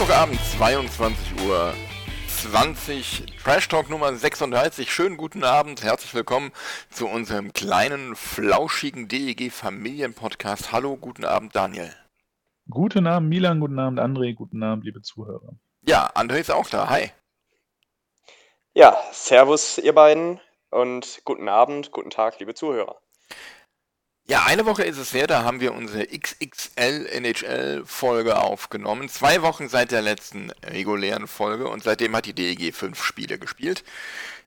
Mittwochabend, 22 Uhr 20, Trash Talk Nummer 36. Schönen guten Abend, herzlich willkommen zu unserem kleinen, flauschigen DEG Familienpodcast. Hallo, guten Abend, Daniel. Guten Abend, Milan, guten Abend, André, guten Abend, liebe Zuhörer. Ja, André ist auch da. Hi. Ja, Servus, ihr beiden, und guten Abend, guten Tag, liebe Zuhörer. Ja, eine Woche ist es her, da haben wir unsere XXL NHL Folge aufgenommen. Zwei Wochen seit der letzten regulären Folge und seitdem hat die DEG fünf Spiele gespielt.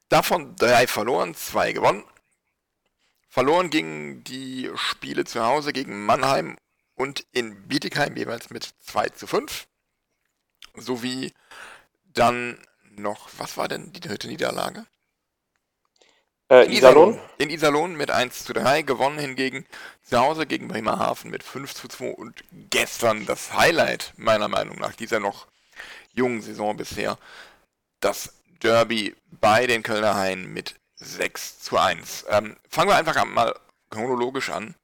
Davon drei verloren, zwei gewonnen. Verloren gingen die Spiele zu Hause gegen Mannheim und in Bietigheim jeweils mit 2 zu 5. Sowie dann noch, was war denn die dritte Niederlage? Äh, Iserlohn? In Iserlohn mit 1 zu 3 gewonnen hingegen zu Hause gegen Bremerhaven mit 5 zu 2 und gestern das Highlight meiner Meinung nach dieser noch jungen Saison bisher, das Derby bei den Kölner Haien mit 6 zu 1. Ähm, fangen wir einfach mal chronologisch an.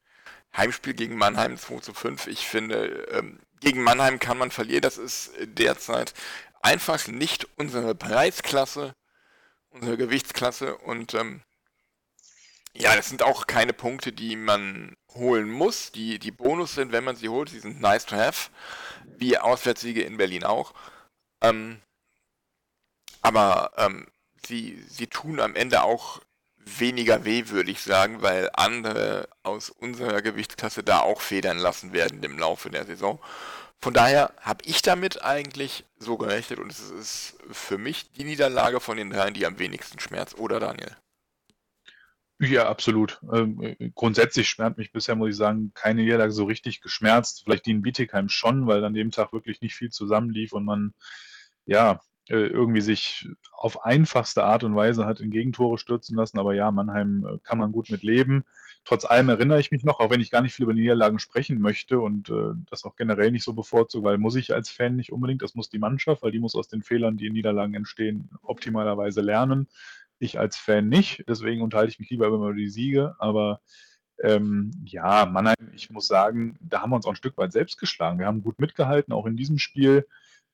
Heimspiel gegen Mannheim 2 zu 5. Ich finde, ähm, gegen Mannheim kann man verlieren. Das ist derzeit einfach nicht unsere Preisklasse, unsere Gewichtsklasse und ähm, ja, das sind auch keine Punkte, die man holen muss, die, die Bonus sind, wenn man sie holt. Sie sind nice to have, wie Auswärtssiege in Berlin auch. Ähm, aber ähm, sie, sie tun am Ende auch weniger weh, würde ich sagen, weil andere aus unserer Gewichtsklasse da auch federn lassen werden im Laufe der Saison. Von daher habe ich damit eigentlich so gerechnet und es ist für mich die Niederlage von den dreien, die am wenigsten schmerzt, oder Daniel? Ja, absolut. Ähm, äh, grundsätzlich schmerzt mich bisher, muss ich sagen, keine Niederlage so richtig geschmerzt. Vielleicht die in Bietigheim schon, weil an dem Tag wirklich nicht viel zusammenlief und man ja äh, irgendwie sich auf einfachste Art und Weise hat in Gegentore stürzen lassen. Aber ja, Mannheim äh, kann man gut mit leben. Trotz allem erinnere ich mich noch, auch wenn ich gar nicht viel über Niederlagen sprechen möchte und äh, das auch generell nicht so bevorzuge, weil muss ich als Fan nicht unbedingt, das muss die Mannschaft, weil die muss aus den Fehlern, die in Niederlagen entstehen, optimalerweise lernen. Ich als Fan nicht, deswegen unterhalte ich mich lieber über die Siege. Aber ähm, ja, Mannheim, ich muss sagen, da haben wir uns auch ein Stück weit selbst geschlagen. Wir haben gut mitgehalten, auch in diesem Spiel.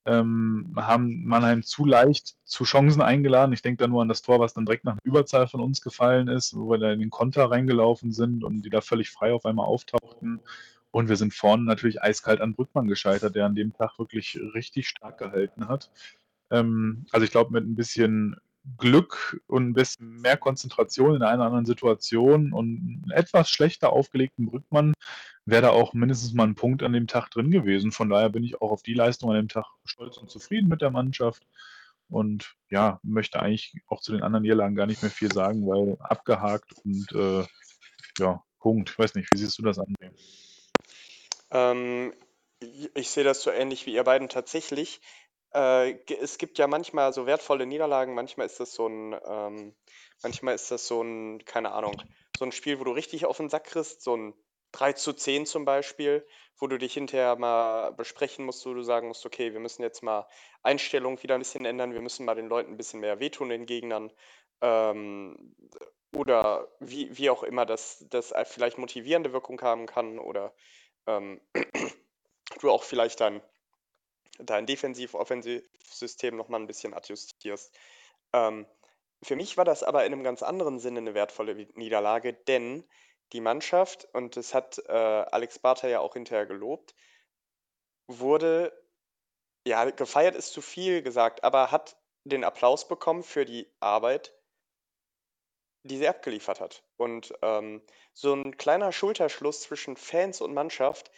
Ähm, haben Mannheim zu leicht zu Chancen eingeladen. Ich denke da nur an das Tor, was dann direkt nach einer Überzahl von uns gefallen ist, wo wir da in den Konter reingelaufen sind und die da völlig frei auf einmal auftauchten. Und wir sind vorne natürlich eiskalt an Brückmann gescheitert, der an dem Tag wirklich richtig stark gehalten hat. Ähm, also ich glaube, mit ein bisschen Glück und ein bisschen mehr Konzentration in einer anderen Situation und einen etwas schlechter aufgelegten Brückmann wäre da auch mindestens mal ein Punkt an dem Tag drin gewesen. Von daher bin ich auch auf die Leistung an dem Tag stolz und zufrieden mit der Mannschaft und ja, möchte eigentlich auch zu den anderen Niederlagen gar nicht mehr viel sagen, weil abgehakt und äh, ja, Punkt. Ich weiß nicht, wie siehst du das an? Ähm, ich sehe das so ähnlich wie ihr beiden tatsächlich. Äh, es gibt ja manchmal so wertvolle Niederlagen, manchmal ist das so ein, ähm, manchmal ist das so ein, keine Ahnung, so ein Spiel, wo du richtig auf den Sack kriegst, so ein 3 zu 10 zum Beispiel, wo du dich hinterher mal besprechen musst, wo du sagen musst, okay, wir müssen jetzt mal Einstellung wieder ein bisschen ändern, wir müssen mal den Leuten ein bisschen mehr wehtun, den Gegnern. Ähm, oder wie, wie auch immer das, das vielleicht motivierende Wirkung haben kann oder ähm, du auch vielleicht dann dein Defensiv-Offensivsystem nochmal ein bisschen adjustierst. Ähm, für mich war das aber in einem ganz anderen Sinne eine wertvolle Niederlage, denn die Mannschaft, und das hat äh, Alex Barter ja auch hinterher gelobt, wurde, ja, gefeiert ist zu viel gesagt, aber hat den Applaus bekommen für die Arbeit, die sie abgeliefert hat. Und ähm, so ein kleiner Schulterschluss zwischen Fans und Mannschaft,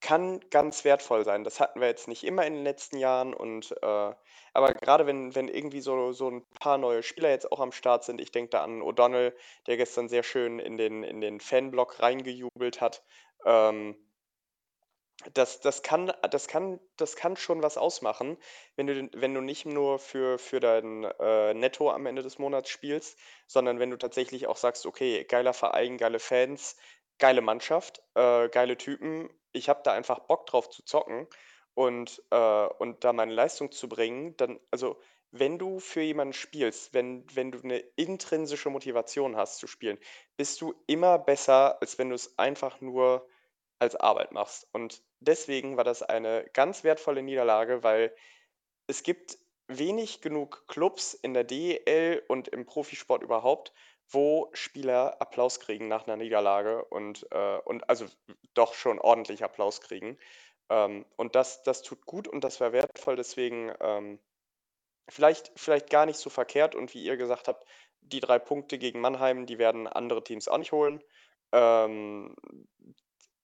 kann ganz wertvoll sein. Das hatten wir jetzt nicht immer in den letzten Jahren und äh, aber gerade wenn, wenn irgendwie so, so ein paar neue Spieler jetzt auch am Start sind, ich denke da an O'Donnell, der gestern sehr schön in den, in den Fanblock reingejubelt hat. Ähm, das, das, kann, das, kann, das kann schon was ausmachen, wenn du, wenn du nicht nur für, für dein äh, Netto am Ende des Monats spielst, sondern wenn du tatsächlich auch sagst, okay, geiler Verein, geile Fans, geile Mannschaft, äh, geile Typen, ich habe da einfach Bock drauf zu zocken und, äh, und da meine Leistung zu bringen, dann, also wenn du für jemanden spielst, wenn, wenn du eine intrinsische Motivation hast zu spielen, bist du immer besser, als wenn du es einfach nur als Arbeit machst. Und deswegen war das eine ganz wertvolle Niederlage, weil es gibt wenig genug Clubs in der DEL und im Profisport überhaupt, wo Spieler Applaus kriegen nach einer Niederlage und, äh, und also doch schon ordentlich Applaus kriegen. Ähm, und das, das tut gut und das war wertvoll, deswegen ähm, vielleicht, vielleicht gar nicht so verkehrt. Und wie ihr gesagt habt, die drei Punkte gegen Mannheim, die werden andere Teams auch nicht holen. Ähm,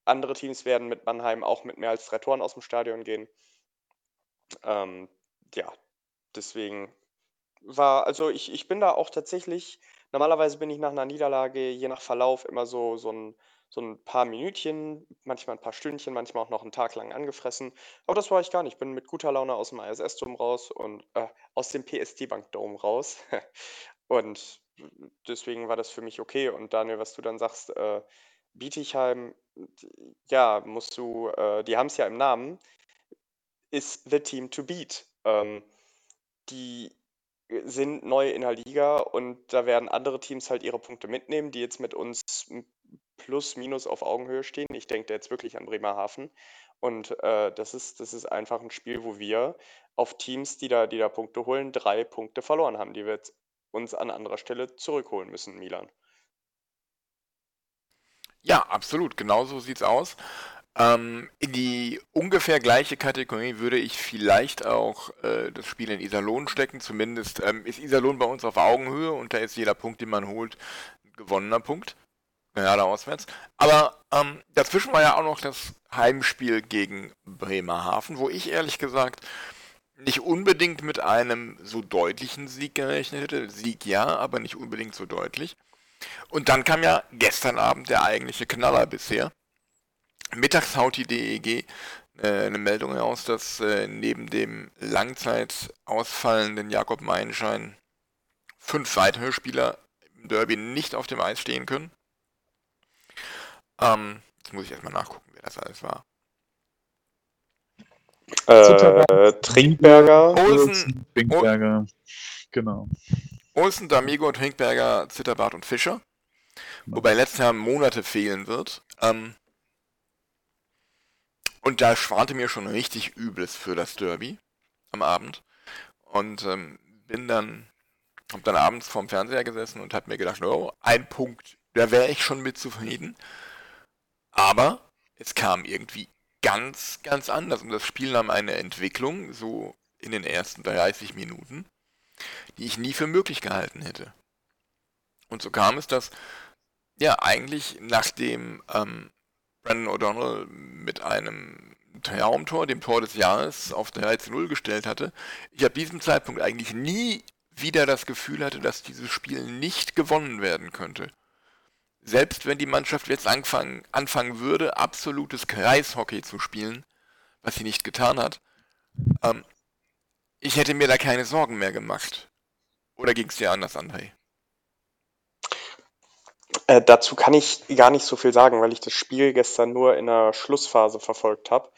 andere Teams werden mit Mannheim auch mit mehr als drei Toren aus dem Stadion gehen. Ähm, ja, deswegen war, also ich, ich bin da auch tatsächlich, normalerweise bin ich nach einer Niederlage je nach Verlauf immer so, so ein so ein paar Minütchen, manchmal ein paar Stündchen, manchmal auch noch einen Tag lang angefressen. Aber das war ich gar nicht. Ich bin mit guter Laune aus dem ISS-Dom raus und äh, aus dem PSD-Bank-Dom raus. und deswegen war das für mich okay. Und Daniel, was du dann sagst, äh, Bietigheim, ja, musst du, äh, die haben es ja im Namen, ist the team to beat. Ähm, die sind neu in der Liga und da werden andere Teams halt ihre Punkte mitnehmen, die jetzt mit uns plus minus auf Augenhöhe stehen. Ich denke da jetzt wirklich an Bremerhaven. Und äh, das, ist, das ist einfach ein Spiel, wo wir auf Teams, die da, die da Punkte holen, drei Punkte verloren haben, die wir jetzt uns an anderer Stelle zurückholen müssen, Milan. Ja, absolut. Genauso sieht's aus. Ähm, in die ungefähr gleiche Kategorie würde ich vielleicht auch äh, das Spiel in Iserlohn stecken. Zumindest ähm, ist Iserlohn bei uns auf Augenhöhe und da ist jeder Punkt, den man holt, ein gewonnener Punkt. Gerade auswärts. Aber ähm, dazwischen war ja auch noch das Heimspiel gegen Bremerhaven, wo ich ehrlich gesagt nicht unbedingt mit einem so deutlichen Sieg gerechnet hätte. Sieg ja, aber nicht unbedingt so deutlich. Und dann kam ja gestern Abend der eigentliche Knaller bisher. Mittags haut die DEG äh, eine Meldung heraus, dass äh, neben dem Langzeit ausfallenden Jakob Meinschein fünf weitere Spieler im Derby nicht auf dem Eis stehen können. Ähm, jetzt muss ich erstmal nachgucken, wer das alles war. Äh, Trinkberger. Olsen, Trinkberger, genau. Olsen, D'Amigo, Trinkberger, Zitterbart und Fischer. Genau. Wobei letztes Jahr Monate fehlen wird. Ähm, und da schwante mir schon richtig Übles für das Derby am Abend. Und ähm, bin dann, hab dann abends vorm Fernseher gesessen und hab mir gedacht, oh, ein Punkt, da wäre ich schon mit zufrieden. Aber es kam irgendwie ganz, ganz anders. Und das Spiel nahm eine Entwicklung, so in den ersten 30 Minuten, die ich nie für möglich gehalten hätte. Und so kam es, dass, ja, eigentlich nachdem ähm, Brandon O'Donnell mit einem Traumtor, dem Tor des Jahres, auf 13-0 gestellt hatte, ich ab diesem Zeitpunkt eigentlich nie wieder das Gefühl hatte, dass dieses Spiel nicht gewonnen werden könnte selbst wenn die Mannschaft jetzt anfangen, anfangen würde, absolutes Kreishockey zu spielen, was sie nicht getan hat, ähm, ich hätte mir da keine Sorgen mehr gemacht. Oder ging es dir anders, André? Äh, dazu kann ich gar nicht so viel sagen, weil ich das Spiel gestern nur in der Schlussphase verfolgt habe.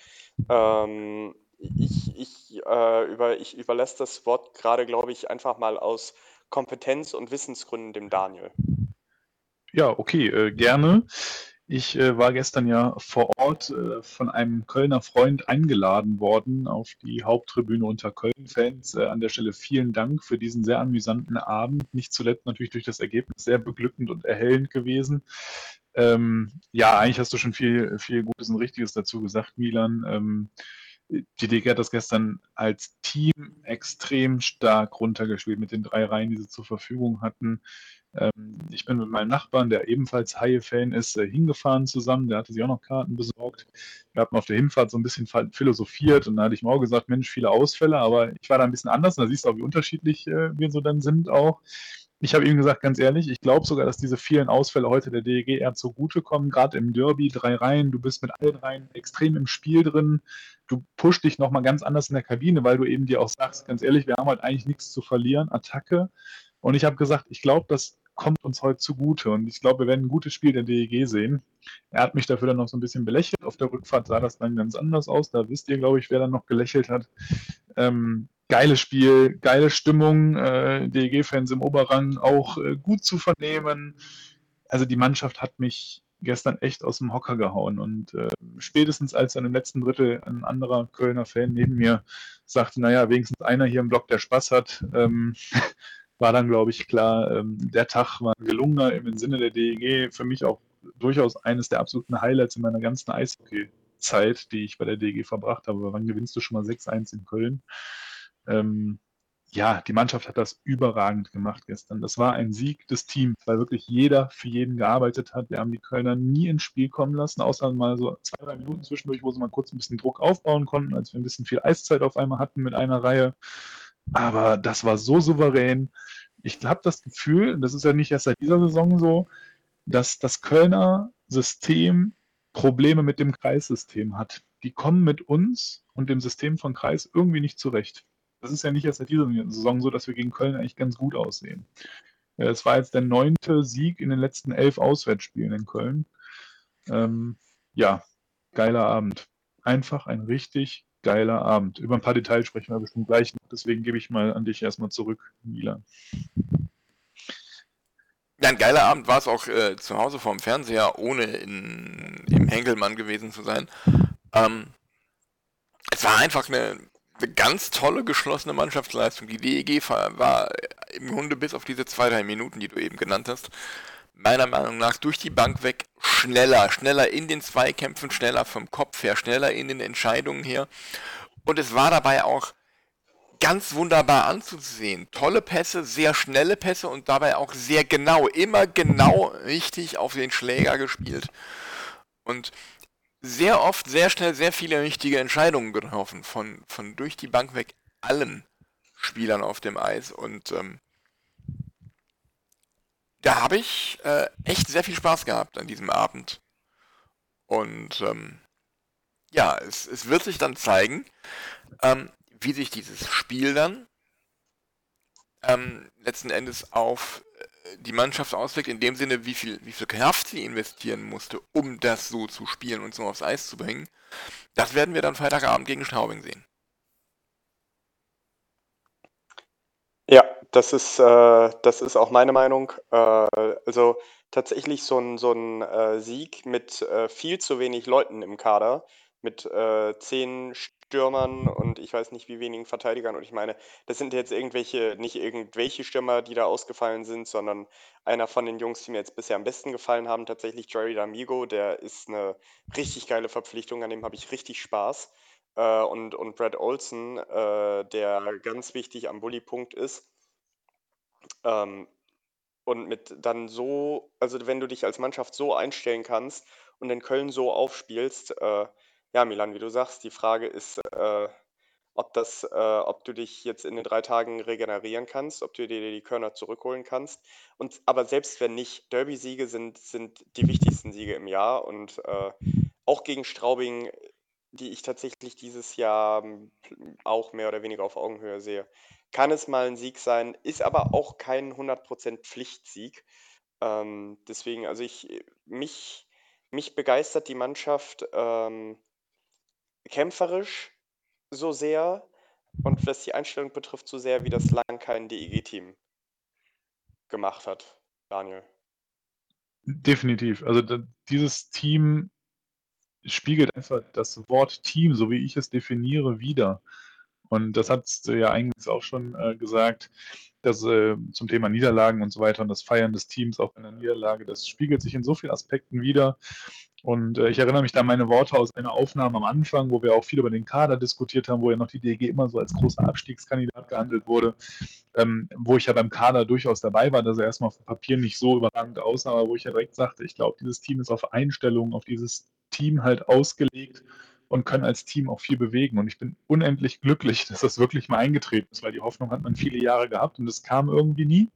Ähm, ich, ich, äh, über, ich überlasse das Wort gerade, glaube ich, einfach mal aus Kompetenz- und Wissensgründen dem Daniel. Ja, okay, äh, gerne. Ich äh, war gestern ja vor Ort äh, von einem Kölner Freund eingeladen worden auf die Haupttribüne unter Köln-Fans. Äh, an der Stelle vielen Dank für diesen sehr amüsanten Abend. Nicht zuletzt natürlich durch das Ergebnis sehr beglückend und erhellend gewesen. Ähm, ja, eigentlich hast du schon viel, viel Gutes und Richtiges dazu gesagt, Milan. Ähm, die DG hat das gestern als Team extrem stark runtergespielt mit den drei Reihen, die sie zur Verfügung hatten. Ähm, ich bin mit meinem Nachbarn, der ebenfalls Haie-Fan ist, äh, hingefahren zusammen. Der hatte sich auch noch Karten besorgt. Wir hatten auf der Hinfahrt so ein bisschen philosophiert und da hatte ich mir auch gesagt, Mensch, viele Ausfälle, aber ich war da ein bisschen anders und da siehst du auch, wie unterschiedlich äh, wir so dann sind auch. Ich habe ihm gesagt, ganz ehrlich, ich glaube sogar, dass diese vielen Ausfälle heute der DEG eher zugutekommen. Gerade im Derby, drei Reihen, du bist mit allen Reihen extrem im Spiel drin. Du pusht dich nochmal ganz anders in der Kabine, weil du eben dir auch sagst, ganz ehrlich, wir haben halt eigentlich nichts zu verlieren, Attacke. Und ich habe gesagt, ich glaube, das kommt uns heute zugute. Und ich glaube, wir werden ein gutes Spiel der DEG sehen. Er hat mich dafür dann noch so ein bisschen belächelt. Auf der Rückfahrt sah das dann ganz anders aus. Da wisst ihr, glaube ich, wer dann noch gelächelt hat. Ähm, geiles Spiel, geile Stimmung, äh, DEG-Fans im Oberrang auch äh, gut zu vernehmen. Also die Mannschaft hat mich gestern echt aus dem Hocker gehauen und äh, spätestens als dann im letzten Drittel ein anderer Kölner Fan neben mir sagte, naja, wenigstens einer hier im Block, der Spaß hat, ähm, war dann, glaube ich, klar, ähm, der Tag war gelungener im Sinne der DEG. Für mich auch durchaus eines der absoluten Highlights in meiner ganzen Eishockey-Zeit, die ich bei der DEG verbracht habe. Wann gewinnst du schon mal 6-1 in Köln? Ähm, ja, die Mannschaft hat das überragend gemacht gestern. Das war ein Sieg des Teams, weil wirklich jeder für jeden gearbeitet hat. Wir haben die Kölner nie ins Spiel kommen lassen, außer mal so zwei, drei Minuten zwischendurch, wo sie mal kurz ein bisschen Druck aufbauen konnten, als wir ein bisschen viel Eiszeit auf einmal hatten mit einer Reihe. Aber das war so souverän. Ich habe das Gefühl, das ist ja nicht erst seit dieser Saison so, dass das Kölner System Probleme mit dem Kreissystem hat. Die kommen mit uns und dem System von Kreis irgendwie nicht zurecht. Das ist ja nicht erst seit dieser Saison so, dass wir gegen Köln eigentlich ganz gut aussehen. Es war jetzt der neunte Sieg in den letzten elf Auswärtsspielen in Köln. Ähm, ja, geiler Abend. Einfach ein richtig geiler Abend. Über ein paar Details sprechen wir bestimmt gleich. Deswegen gebe ich mal an dich erstmal zurück, Milan. Ja, ein geiler Abend war es auch äh, zu Hause vorm Fernseher, ohne in, im Henkelmann gewesen zu sein. Ähm, es war einfach eine eine ganz tolle geschlossene Mannschaftsleistung. Die DEG war im Grunde bis auf diese zwei, drei Minuten, die du eben genannt hast, meiner Meinung nach durch die Bank weg schneller, schneller in den Zweikämpfen, schneller vom Kopf her, schneller in den Entscheidungen her. Und es war dabei auch ganz wunderbar anzusehen. Tolle Pässe, sehr schnelle Pässe und dabei auch sehr genau, immer genau richtig auf den Schläger gespielt. Und sehr oft, sehr schnell, sehr viele richtige Entscheidungen getroffen. Von, von durch die Bank weg allen Spielern auf dem Eis. Und ähm, da habe ich äh, echt sehr viel Spaß gehabt an diesem Abend. Und ähm, ja, es, es wird sich dann zeigen, ähm, wie sich dieses Spiel dann ähm, letzten Endes auf die Mannschaft auswirkt, in dem Sinne, wie viel, wie viel Kraft sie investieren musste, um das so zu spielen und so aufs Eis zu bringen, das werden wir dann Freitagabend gegen Straubing sehen. Ja, das ist, äh, das ist auch meine Meinung. Äh, also tatsächlich so ein, so ein äh, Sieg mit äh, viel zu wenig Leuten im Kader, mit äh, zehn Stürmern und ich weiß nicht wie wenigen Verteidigern. Und ich meine, das sind jetzt irgendwelche, nicht irgendwelche Stürmer, die da ausgefallen sind, sondern einer von den Jungs, die mir jetzt bisher am besten gefallen haben, tatsächlich Jerry D'Amigo. Der ist eine richtig geile Verpflichtung, an dem habe ich richtig Spaß. Äh, und, und Brad Olson, der ganz wichtig am Bully-Punkt ist. Ähm, und mit dann so, also wenn du dich als Mannschaft so einstellen kannst und in Köln so aufspielst, äh, ja, Milan, wie du sagst, die Frage ist, äh, ob das, äh, ob du dich jetzt in den drei Tagen regenerieren kannst, ob du dir die Körner zurückholen kannst. Und aber selbst wenn nicht, Derby-Siege sind, sind die wichtigsten Siege im Jahr und äh, auch gegen Straubing, die ich tatsächlich dieses Jahr hm, auch mehr oder weniger auf Augenhöhe sehe, kann es mal ein Sieg sein, ist aber auch kein 100% Pflichtsieg. Ähm, deswegen, also ich, mich, mich begeistert die Mannschaft. Ähm, kämpferisch so sehr und was die Einstellung betrifft, so sehr wie das lang kein DEG-Team gemacht hat, Daniel. Definitiv. Also dieses Team spiegelt einfach das Wort Team, so wie ich es definiere, wieder. Und das hat du ja eigentlich auch schon äh, gesagt, dass äh, zum Thema Niederlagen und so weiter und das Feiern des Teams auch in der Niederlage, das spiegelt sich in so vielen Aspekten wieder. Und äh, ich erinnere mich da an meine Worte aus einer Aufnahme am Anfang, wo wir auch viel über den Kader diskutiert haben, wo ja noch die DG immer so als großer Abstiegskandidat gehandelt wurde, ähm, wo ich ja beim Kader durchaus dabei war, dass er erstmal auf dem Papier nicht so überragend aussah, aber wo ich ja direkt sagte, ich glaube, dieses Team ist auf Einstellungen, auf dieses Team halt ausgelegt und können als Team auch viel bewegen. Und ich bin unendlich glücklich, dass das wirklich mal eingetreten ist, weil die Hoffnung hat man viele Jahre gehabt und es kam irgendwie nie.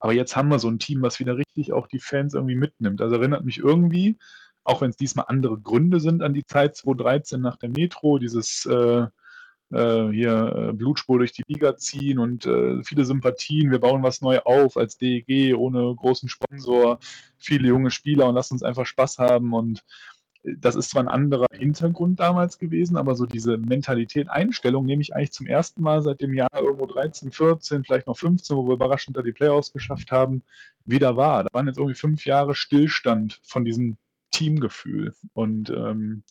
Aber jetzt haben wir so ein Team, was wieder richtig auch die Fans irgendwie mitnimmt. Das erinnert mich irgendwie, auch wenn es diesmal andere Gründe sind an die Zeit 2013 nach der Metro, dieses äh, äh, hier äh, Blutspur durch die Liga ziehen und äh, viele Sympathien. Wir bauen was neu auf als DEG ohne großen Sponsor, viele junge Spieler und lassen uns einfach Spaß haben. Und das ist zwar ein anderer Hintergrund damals gewesen, aber so diese Mentalität, Einstellung nehme ich eigentlich zum ersten Mal seit dem Jahr irgendwo 13, 14, vielleicht noch 15, wo wir überraschend da die Playoffs geschafft haben, wieder wahr. Da waren jetzt irgendwie fünf Jahre Stillstand von diesem Teamgefühl. Und ähm,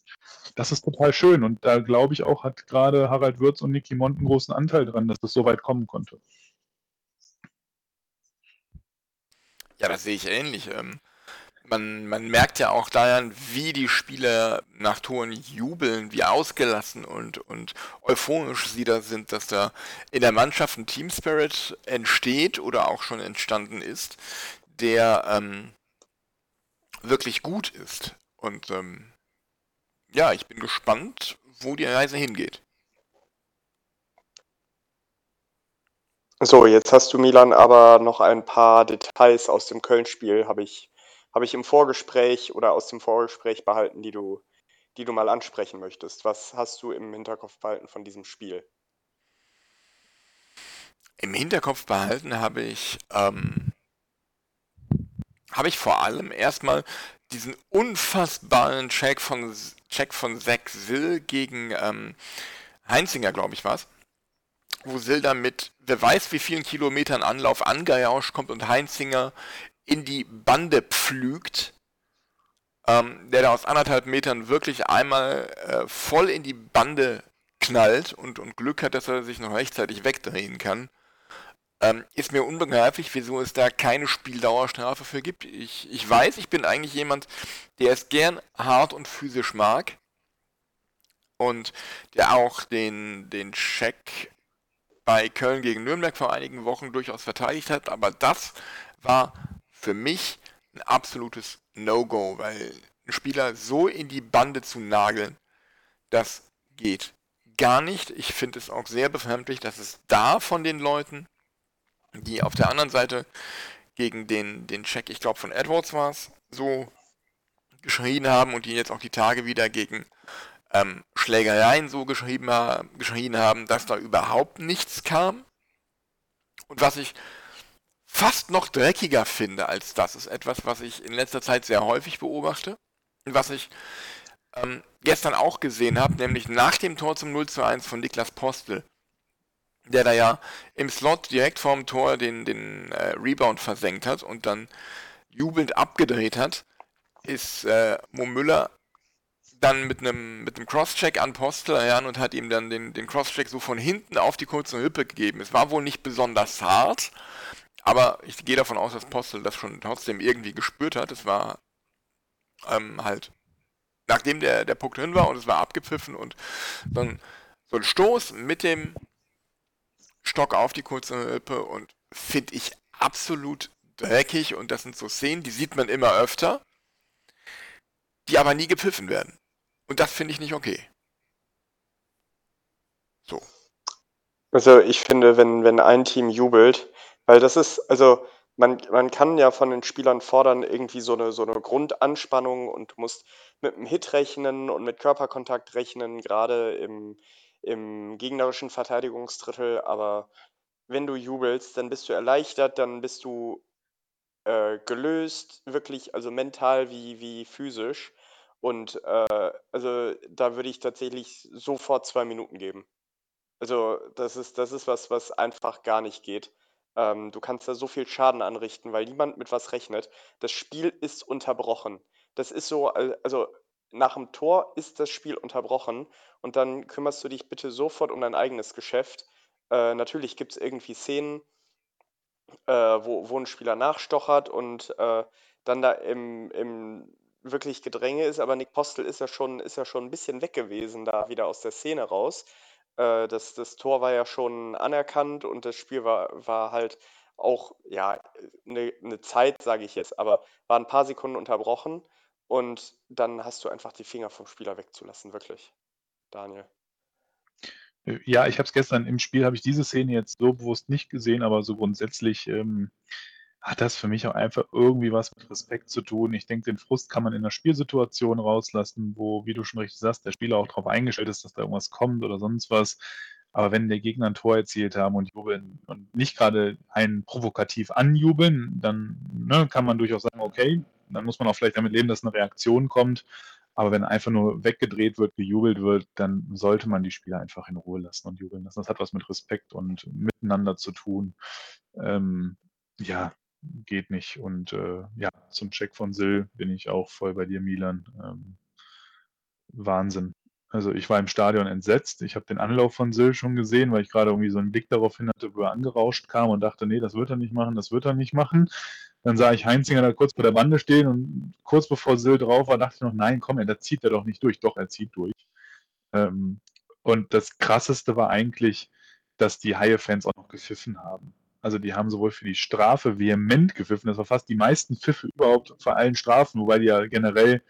das ist total schön. Und da glaube ich auch, hat gerade Harald Würz und Niki Mont einen großen Anteil dran, dass das so weit kommen konnte. Ja, das sehe ich ähnlich. Ähm, man, man merkt ja auch daran, wie die Spieler nach Toren jubeln, wie ausgelassen und, und euphorisch sie da sind, dass da in der Mannschaft ein Team Spirit entsteht oder auch schon entstanden ist, der ähm, wirklich gut ist. Und ähm, ja, ich bin gespannt, wo die Reise hingeht. So, jetzt hast du Milan aber noch ein paar Details aus dem Köln-Spiel, habe ich, hab ich im Vorgespräch oder aus dem Vorgespräch behalten, die du, die du mal ansprechen möchtest. Was hast du im Hinterkopf behalten von diesem Spiel? Im Hinterkopf behalten habe ich ähm, habe ich vor allem erstmal diesen unfassbaren Check von Check von Zack Sill gegen ähm, Heinzinger, glaube ich, was. Wo Sill dann mit wer weiß wie vielen Kilometern Anlauf angejauscht kommt und Heinzinger in die Bande pflügt. Ähm, der da aus anderthalb Metern wirklich einmal äh, voll in die Bande knallt und, und Glück hat, dass er sich noch rechtzeitig wegdrehen kann. Ähm, ist mir unbegreiflich, wieso es da keine Spieldauerstrafe für gibt. Ich, ich weiß, ich bin eigentlich jemand, der es gern hart und physisch mag. Und der auch den, den Check bei Köln gegen Nürnberg vor einigen Wochen durchaus verteidigt hat. Aber das war für mich ein absolutes No-Go, weil ein Spieler so in die Bande zu nageln, das geht gar nicht. Ich finde es auch sehr befremdlich, dass es da von den Leuten die auf der anderen Seite gegen den, den Check, ich glaube von Edwards war es, so geschrien haben und die jetzt auch die Tage wieder gegen ähm, Schlägereien so geschrieben, geschrien haben, dass da überhaupt nichts kam. Und was ich fast noch dreckiger finde als das, ist etwas, was ich in letzter Zeit sehr häufig beobachte und was ich ähm, gestern auch gesehen habe, nämlich nach dem Tor zum 0 zu 1 von Niklas Postel der da ja im Slot direkt vorm Tor den, den äh, Rebound versenkt hat und dann jubelnd abgedreht hat, ist äh, Mo Müller dann mit einem mit Crosscheck an Postel heran und hat ihm dann den, den Crosscheck so von hinten auf die kurze Hüppe gegeben. Es war wohl nicht besonders hart, aber ich gehe davon aus, dass Postel das schon trotzdem irgendwie gespürt hat. Es war ähm, halt, nachdem der, der Puck drin war und es war abgepfiffen und dann so ein Stoß mit dem Stock auf die kurze Rippe und finde ich absolut dreckig und das sind so Szenen, die sieht man immer öfter, die aber nie gepfiffen werden. Und das finde ich nicht okay. So. Also ich finde, wenn, wenn ein Team jubelt, weil das ist, also man, man kann ja von den Spielern fordern, irgendwie so eine, so eine Grundanspannung und du musst mit einem Hit rechnen und mit Körperkontakt rechnen, gerade im, im gegnerischen Verteidigungsdrittel, aber wenn du jubelst, dann bist du erleichtert, dann bist du äh, gelöst, wirklich, also mental wie, wie physisch. Und äh, also da würde ich tatsächlich sofort zwei Minuten geben. Also das ist, das ist was, was einfach gar nicht geht. Ähm, du kannst da so viel Schaden anrichten, weil niemand mit was rechnet. Das Spiel ist unterbrochen. Das ist so, also nach dem Tor ist das Spiel unterbrochen und dann kümmerst du dich bitte sofort um dein eigenes Geschäft. Äh, natürlich gibt es irgendwie Szenen, äh, wo, wo ein Spieler nachstochert und äh, dann da im, im wirklich Gedränge ist, aber Nick Postel ist ja schon, ist ja schon ein bisschen weg gewesen da wieder aus der Szene raus. Äh, das, das Tor war ja schon anerkannt und das Spiel war, war halt auch, ja, eine, eine Zeit, sage ich jetzt, aber war ein paar Sekunden unterbrochen und dann hast du einfach die Finger vom Spieler wegzulassen, wirklich, Daniel. Ja, ich habe es gestern im Spiel, habe ich diese Szene jetzt so bewusst nicht gesehen, aber so grundsätzlich ähm, hat das für mich auch einfach irgendwie was mit Respekt zu tun. Ich denke, den Frust kann man in einer Spielsituation rauslassen, wo, wie du schon richtig sagst, der Spieler auch darauf eingestellt ist, dass da irgendwas kommt oder sonst was. Aber wenn der Gegner ein Tor erzielt haben und jubeln und nicht gerade einen provokativ anjubeln, dann ne, kann man durchaus sagen, okay, dann muss man auch vielleicht damit leben, dass eine Reaktion kommt. Aber wenn einfach nur weggedreht wird, gejubelt wird, dann sollte man die Spieler einfach in Ruhe lassen und jubeln lassen. Das hat was mit Respekt und miteinander zu tun. Ähm, ja, geht nicht. Und äh, ja, zum Check von Sill bin ich auch voll bei dir, Milan. Ähm, Wahnsinn. Also ich war im Stadion entsetzt. Ich habe den Anlauf von Sill schon gesehen, weil ich gerade irgendwie so einen Blick darauf hin hatte, wo er angerauscht kam und dachte, nee, das wird er nicht machen, das wird er nicht machen. Dann sah ich Heinzinger da kurz vor der Bande stehen und kurz bevor Sill drauf war, dachte ich noch, nein, komm, da zieht er doch nicht durch. Doch, er zieht durch. Ähm, und das Krasseste war eigentlich, dass die Haie-Fans auch noch gepfiffen haben. Also die haben sowohl für die Strafe vehement gepfiffen, das war fast die meisten Pfiffe überhaupt vor allen Strafen, wobei die ja generell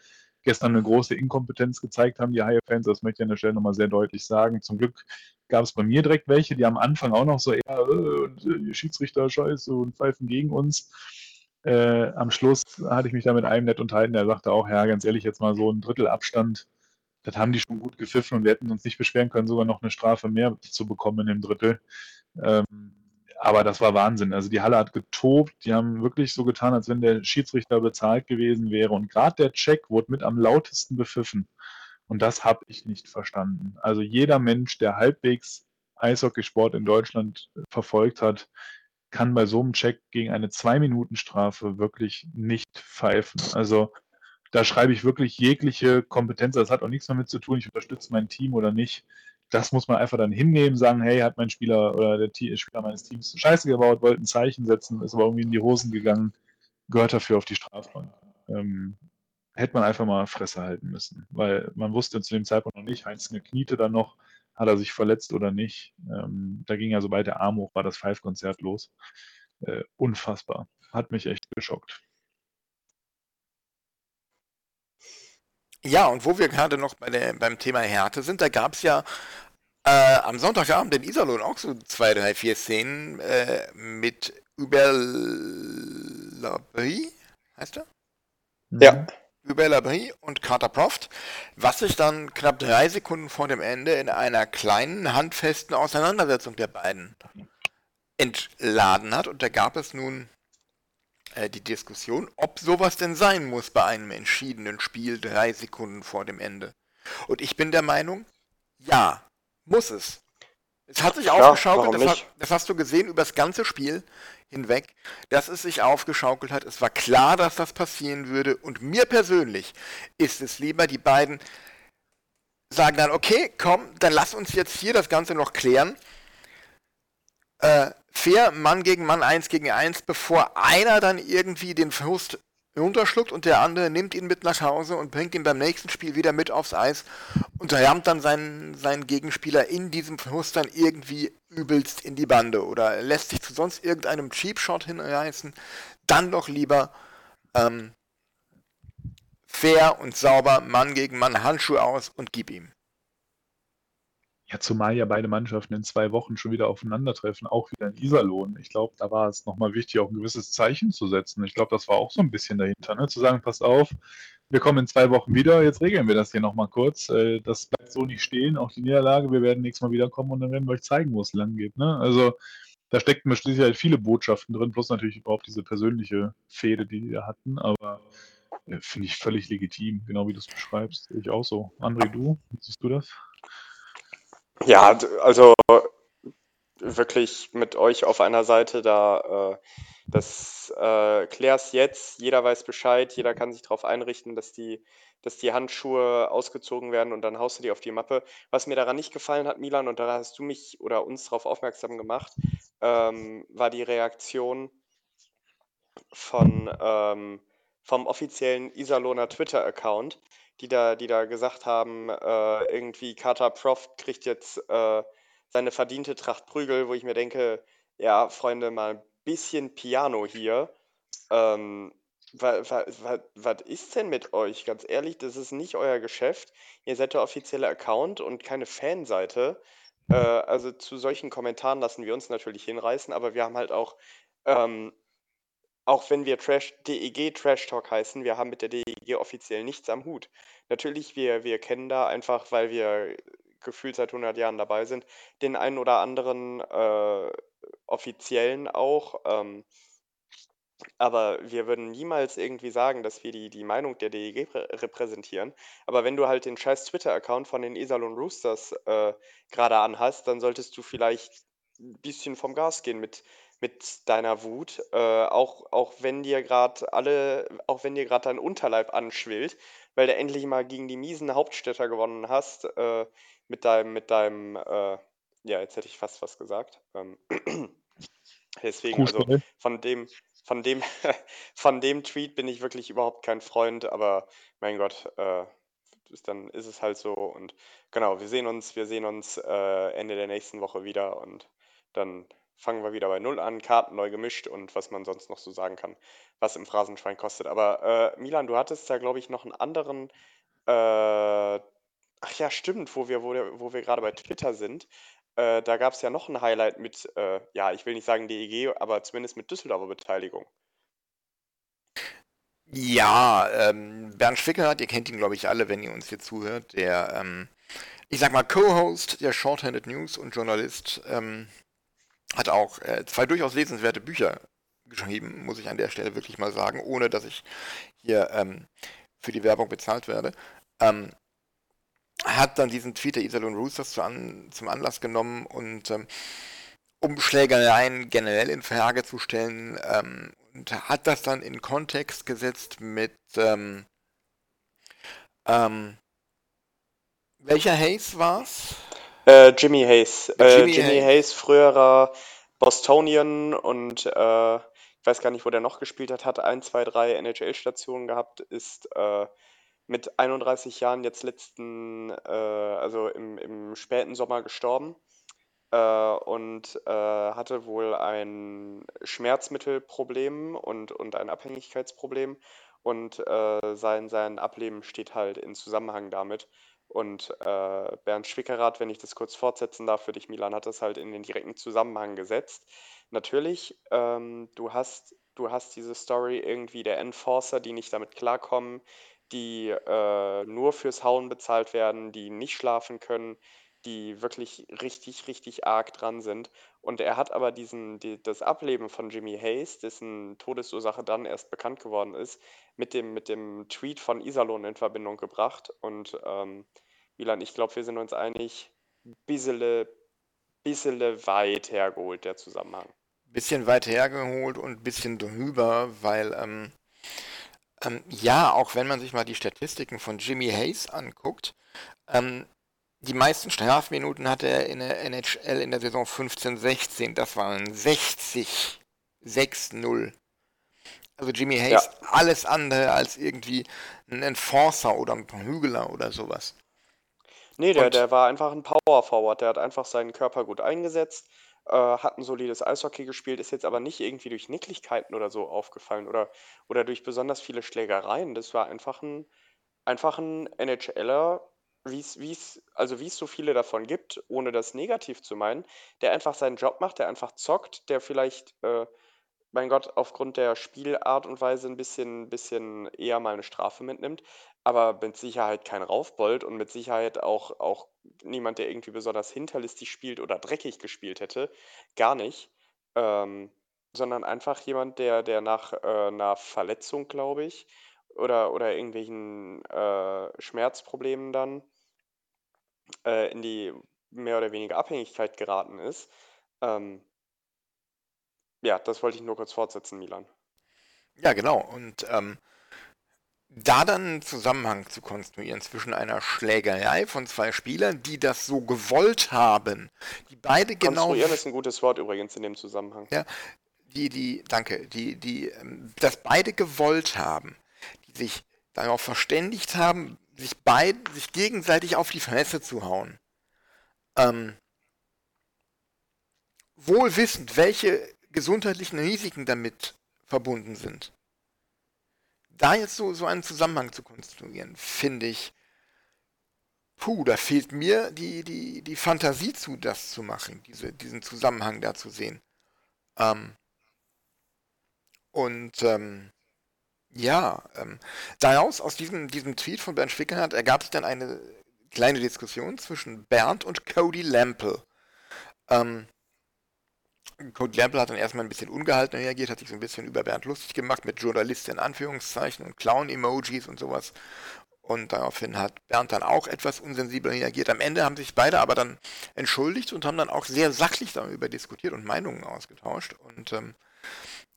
gestern eine große Inkompetenz gezeigt haben, die Haie-Fans, das möchte ich an der Stelle nochmal sehr deutlich sagen. Zum Glück gab es bei mir direkt welche, die am Anfang auch noch so eher, äh, Schiedsrichter scheiße und pfeifen gegen uns. Äh, am Schluss hatte ich mich da mit einem nett unterhalten, der sagte auch, ja, ganz ehrlich, jetzt mal so ein Drittel Abstand, das haben die schon gut gepfiffen und wir hätten uns nicht beschweren können, sogar noch eine Strafe mehr zu bekommen in dem Drittel. Ähm, aber das war Wahnsinn. Also die Halle hat getobt, die haben wirklich so getan, als wenn der Schiedsrichter bezahlt gewesen wäre. Und gerade der Check wurde mit am lautesten bepfiffen. Und das habe ich nicht verstanden. Also jeder Mensch, der halbwegs Eishockeysport in Deutschland verfolgt hat, kann bei so einem Check gegen eine Zwei-Minuten-Strafe wirklich nicht pfeifen. Also da schreibe ich wirklich jegliche Kompetenz. Das hat auch nichts damit zu tun, ich unterstütze mein Team oder nicht das muss man einfach dann hinnehmen, sagen, hey, hat mein Spieler oder der Spieler meines Teams Scheiße gebaut, wollte ein Zeichen setzen, ist aber irgendwie in die Hosen gegangen, gehört dafür auf die Strafbank. Ähm, hätte man einfach mal Fresse halten müssen, weil man wusste zu dem Zeitpunkt noch nicht, Heinz kniete dann noch, hat er sich verletzt oder nicht. Ähm, da ging ja sobald der Arm hoch war, das Five-Konzert los. Äh, unfassbar. Hat mich echt geschockt. Ja, und wo wir gerade noch bei der, beim Thema Härte sind, da gab es ja äh, am Sonntagabend in Iserlohn auch so zwei, drei, vier Szenen äh, mit Überlabri, heißt er? Ja. Überlabri und Carter Proft, was sich dann knapp drei Sekunden vor dem Ende in einer kleinen, handfesten Auseinandersetzung der beiden entladen hat. Und da gab es nun äh, die Diskussion, ob sowas denn sein muss bei einem entschiedenen Spiel drei Sekunden vor dem Ende. Und ich bin der Meinung, ja, muss es. Es hat sich ja, aufgeschaukelt, das, hat, das, hast du gesehen über das ganze Spiel hinweg, dass es sich aufgeschaukelt hat. Es war klar, dass das passieren würde. Und mir persönlich ist es lieber, die beiden sagen dann, okay, komm, dann lass uns jetzt hier das Ganze noch klären. Äh, fair Mann gegen Mann, eins gegen eins, bevor einer dann irgendwie den Verlust runterschluckt und der andere nimmt ihn mit nach Hause und bringt ihn beim nächsten Spiel wieder mit aufs Eis und rammt dann seinen, seinen Gegenspieler in diesem Verlust dann irgendwie übelst in die Bande oder lässt sich zu sonst irgendeinem Cheap Shot hinreißen, dann doch lieber ähm, fair und sauber Mann gegen Mann Handschuhe aus und gib ihm. Ja, zumal ja beide Mannschaften in zwei Wochen schon wieder aufeinandertreffen, auch wieder in Iserlohn. Ich glaube, da war es nochmal wichtig, auch ein gewisses Zeichen zu setzen. Ich glaube, das war auch so ein bisschen dahinter, ne? zu sagen, passt auf, wir kommen in zwei Wochen wieder, jetzt regeln wir das hier nochmal kurz. Äh, das bleibt so nicht stehen, auch die Niederlage, wir werden nächstes Mal wiederkommen und dann werden wir euch zeigen, wo es lang geht. Ne? Also da steckten mit Sicherheit viele Botschaften drin, plus natürlich überhaupt diese persönliche Fehde, die wir hatten, aber äh, finde ich völlig legitim, genau wie du es beschreibst. Ich auch so. André, du, siehst du das? Ja, also wirklich mit euch auf einer Seite da, äh, das äh, klär's jetzt, jeder weiß Bescheid, jeder kann sich darauf einrichten, dass die, dass die Handschuhe ausgezogen werden und dann haust du die auf die Mappe. Was mir daran nicht gefallen hat, Milan, und da hast du mich oder uns darauf aufmerksam gemacht, ähm, war die Reaktion von, ähm, vom offiziellen Iserlohner Twitter-Account, die da, die da gesagt haben, äh, irgendwie Carter Prof kriegt jetzt äh, seine verdiente Tracht Prügel, wo ich mir denke, ja, Freunde, mal ein bisschen Piano hier. Ähm, was, ist denn mit euch? Ganz ehrlich, das ist nicht euer Geschäft. Ihr seid der offizielle Account und keine Fanseite. Äh, also zu solchen Kommentaren lassen wir uns natürlich hinreißen, aber wir haben halt auch, ähm, auch wenn wir Trash, DEG Trash Talk heißen, wir haben mit der DEG offiziell nichts am Hut. Natürlich, wir, wir kennen da einfach, weil wir gefühlt seit 100 Jahren dabei sind, den einen oder anderen äh, Offiziellen auch. Ähm, aber wir würden niemals irgendwie sagen, dass wir die, die Meinung der DEG repräsentieren. Aber wenn du halt den scheiß Twitter-Account von den Iserlohn Roosters äh, gerade anhast, dann solltest du vielleicht ein bisschen vom Gas gehen mit, mit deiner Wut. Äh, auch, auch wenn dir gerade alle, auch wenn dir gerade dein Unterleib anschwillt, weil du endlich mal gegen die miesen Hauptstädter gewonnen hast, äh, mit deinem, mit deinem, äh, ja, jetzt hätte ich fast was gesagt. Ähm, deswegen, also von dem, von dem, von dem Tweet bin ich wirklich überhaupt kein Freund, aber mein Gott, äh, ist, dann ist es halt so. Und genau, wir sehen uns, wir sehen uns äh, Ende der nächsten Woche wieder und dann fangen wir wieder bei Null an, Karten neu gemischt und was man sonst noch so sagen kann, was im Phrasenschwein kostet. Aber äh, Milan, du hattest da, glaube ich, noch einen anderen. Äh, ach ja, stimmt, wo wir, wo, wo wir gerade bei Twitter sind. Äh, da gab es ja noch ein Highlight mit, äh, ja, ich will nicht sagen DEG, aber zumindest mit Düsseldorfer Beteiligung. Ja, ähm, Bernd Schwickert, ihr kennt ihn, glaube ich, alle, wenn ihr uns hier zuhört, der, ähm, ich sag mal, Co-Host der Shorthanded News und Journalist, ähm, hat auch äh, zwei durchaus lesenswerte Bücher geschrieben, muss ich an der Stelle wirklich mal sagen, ohne dass ich hier ähm, für die Werbung bezahlt werde. Ähm, hat dann diesen Tweet der Iserlohn Roosters zu an, zum Anlass genommen und ähm, um Schlägereien generell in Frage zu stellen ähm, und hat das dann in Kontext gesetzt mit ähm, ähm, welcher Hayes war's? Äh, Jimmy Hayes. Äh, Jimmy, Jimmy Hayes. Hayes. früherer Bostonian und äh, ich weiß gar nicht, wo der noch gespielt hat, hat ein, zwei, drei NHL-Stationen gehabt, ist äh, mit 31 Jahren jetzt letzten, äh, also im, im späten Sommer gestorben äh, und hatte wohl ein Schmerzmittelproblem und, und ein Abhängigkeitsproblem und äh, sein, sein Ableben steht halt in Zusammenhang damit. Und äh, Bernd Schwickerath, wenn ich das kurz fortsetzen darf für dich, Milan, hat das halt in den direkten Zusammenhang gesetzt. Natürlich, ähm, du hast, du hast diese Story irgendwie der Enforcer, die nicht damit klarkommen, die äh, nur fürs Hauen bezahlt werden, die nicht schlafen können, die wirklich richtig, richtig arg dran sind. Und er hat aber diesen, die, das Ableben von Jimmy Hayes, dessen Todesursache dann erst bekannt geworden ist, mit dem, mit dem Tweet von Iserlohn in Verbindung gebracht. Und ähm, ich glaube, wir sind uns einig, bissele, bissele weit hergeholt, der Zusammenhang. Bisschen weit hergeholt und bisschen drüber, weil ähm, ähm, ja, auch wenn man sich mal die Statistiken von Jimmy Hayes anguckt, ähm, die meisten Strafminuten hatte er in der NHL in der Saison 15-16. Das waren 60. 6-0. Also Jimmy Hayes, ja. alles andere als irgendwie ein Enforcer oder ein Prügler oder sowas. Nee, der, der war einfach ein Power Forward. Der hat einfach seinen Körper gut eingesetzt äh, hat ein solides Eishockey gespielt, ist jetzt aber nicht irgendwie durch Nicklichkeiten oder so aufgefallen oder, oder durch besonders viele Schlägereien. Das war einfach ein, einfach ein NHLer, wie es, also wie es so viele davon gibt, ohne das negativ zu meinen, der einfach seinen Job macht, der einfach zockt, der vielleicht, äh, mein Gott, aufgrund der Spielart und Weise ein bisschen, bisschen eher mal eine Strafe mitnimmt, aber mit Sicherheit kein Raufbold und mit Sicherheit auch, auch niemand, der irgendwie besonders hinterlistig spielt oder dreckig gespielt hätte. Gar nicht. Ähm, sondern einfach jemand, der, der nach äh, einer Verletzung, glaube ich, oder, oder irgendwelchen äh, Schmerzproblemen dann äh, in die mehr oder weniger Abhängigkeit geraten ist. Ähm, ja, das wollte ich nur kurz fortsetzen, Milan. Ja, genau. Und ähm, da dann einen Zusammenhang zu konstruieren zwischen einer Schlägerei von zwei Spielern, die das so gewollt haben, die beide genau. Konstruieren ist ein gutes Wort übrigens in dem Zusammenhang. Ja, die, die, danke, die, die, ähm, das beide gewollt haben, sich darauf verständigt haben, sich beiden, sich gegenseitig auf die Fresse zu hauen. Ähm, wohl wissend, welche gesundheitlichen Risiken damit verbunden sind. Da jetzt so, so einen Zusammenhang zu konstruieren, finde ich, puh, da fehlt mir die, die, die Fantasie zu, das zu machen, diese, diesen Zusammenhang da zu sehen. Ähm, und ähm, ja, ähm, daraus, aus diesem, diesem Tweet von Bernd Schwickenhardt, ergab sich dann eine kleine Diskussion zwischen Bernd und Cody Lample. Ähm, Cody Lample hat dann erstmal ein bisschen ungehalten reagiert, hat sich so ein bisschen über Bernd lustig gemacht mit Journalist in Anführungszeichen und Clown-Emojis und sowas. Und daraufhin hat Bernd dann auch etwas unsensibel reagiert. Am Ende haben sich beide aber dann entschuldigt und haben dann auch sehr sachlich darüber diskutiert und Meinungen ausgetauscht. Und ähm,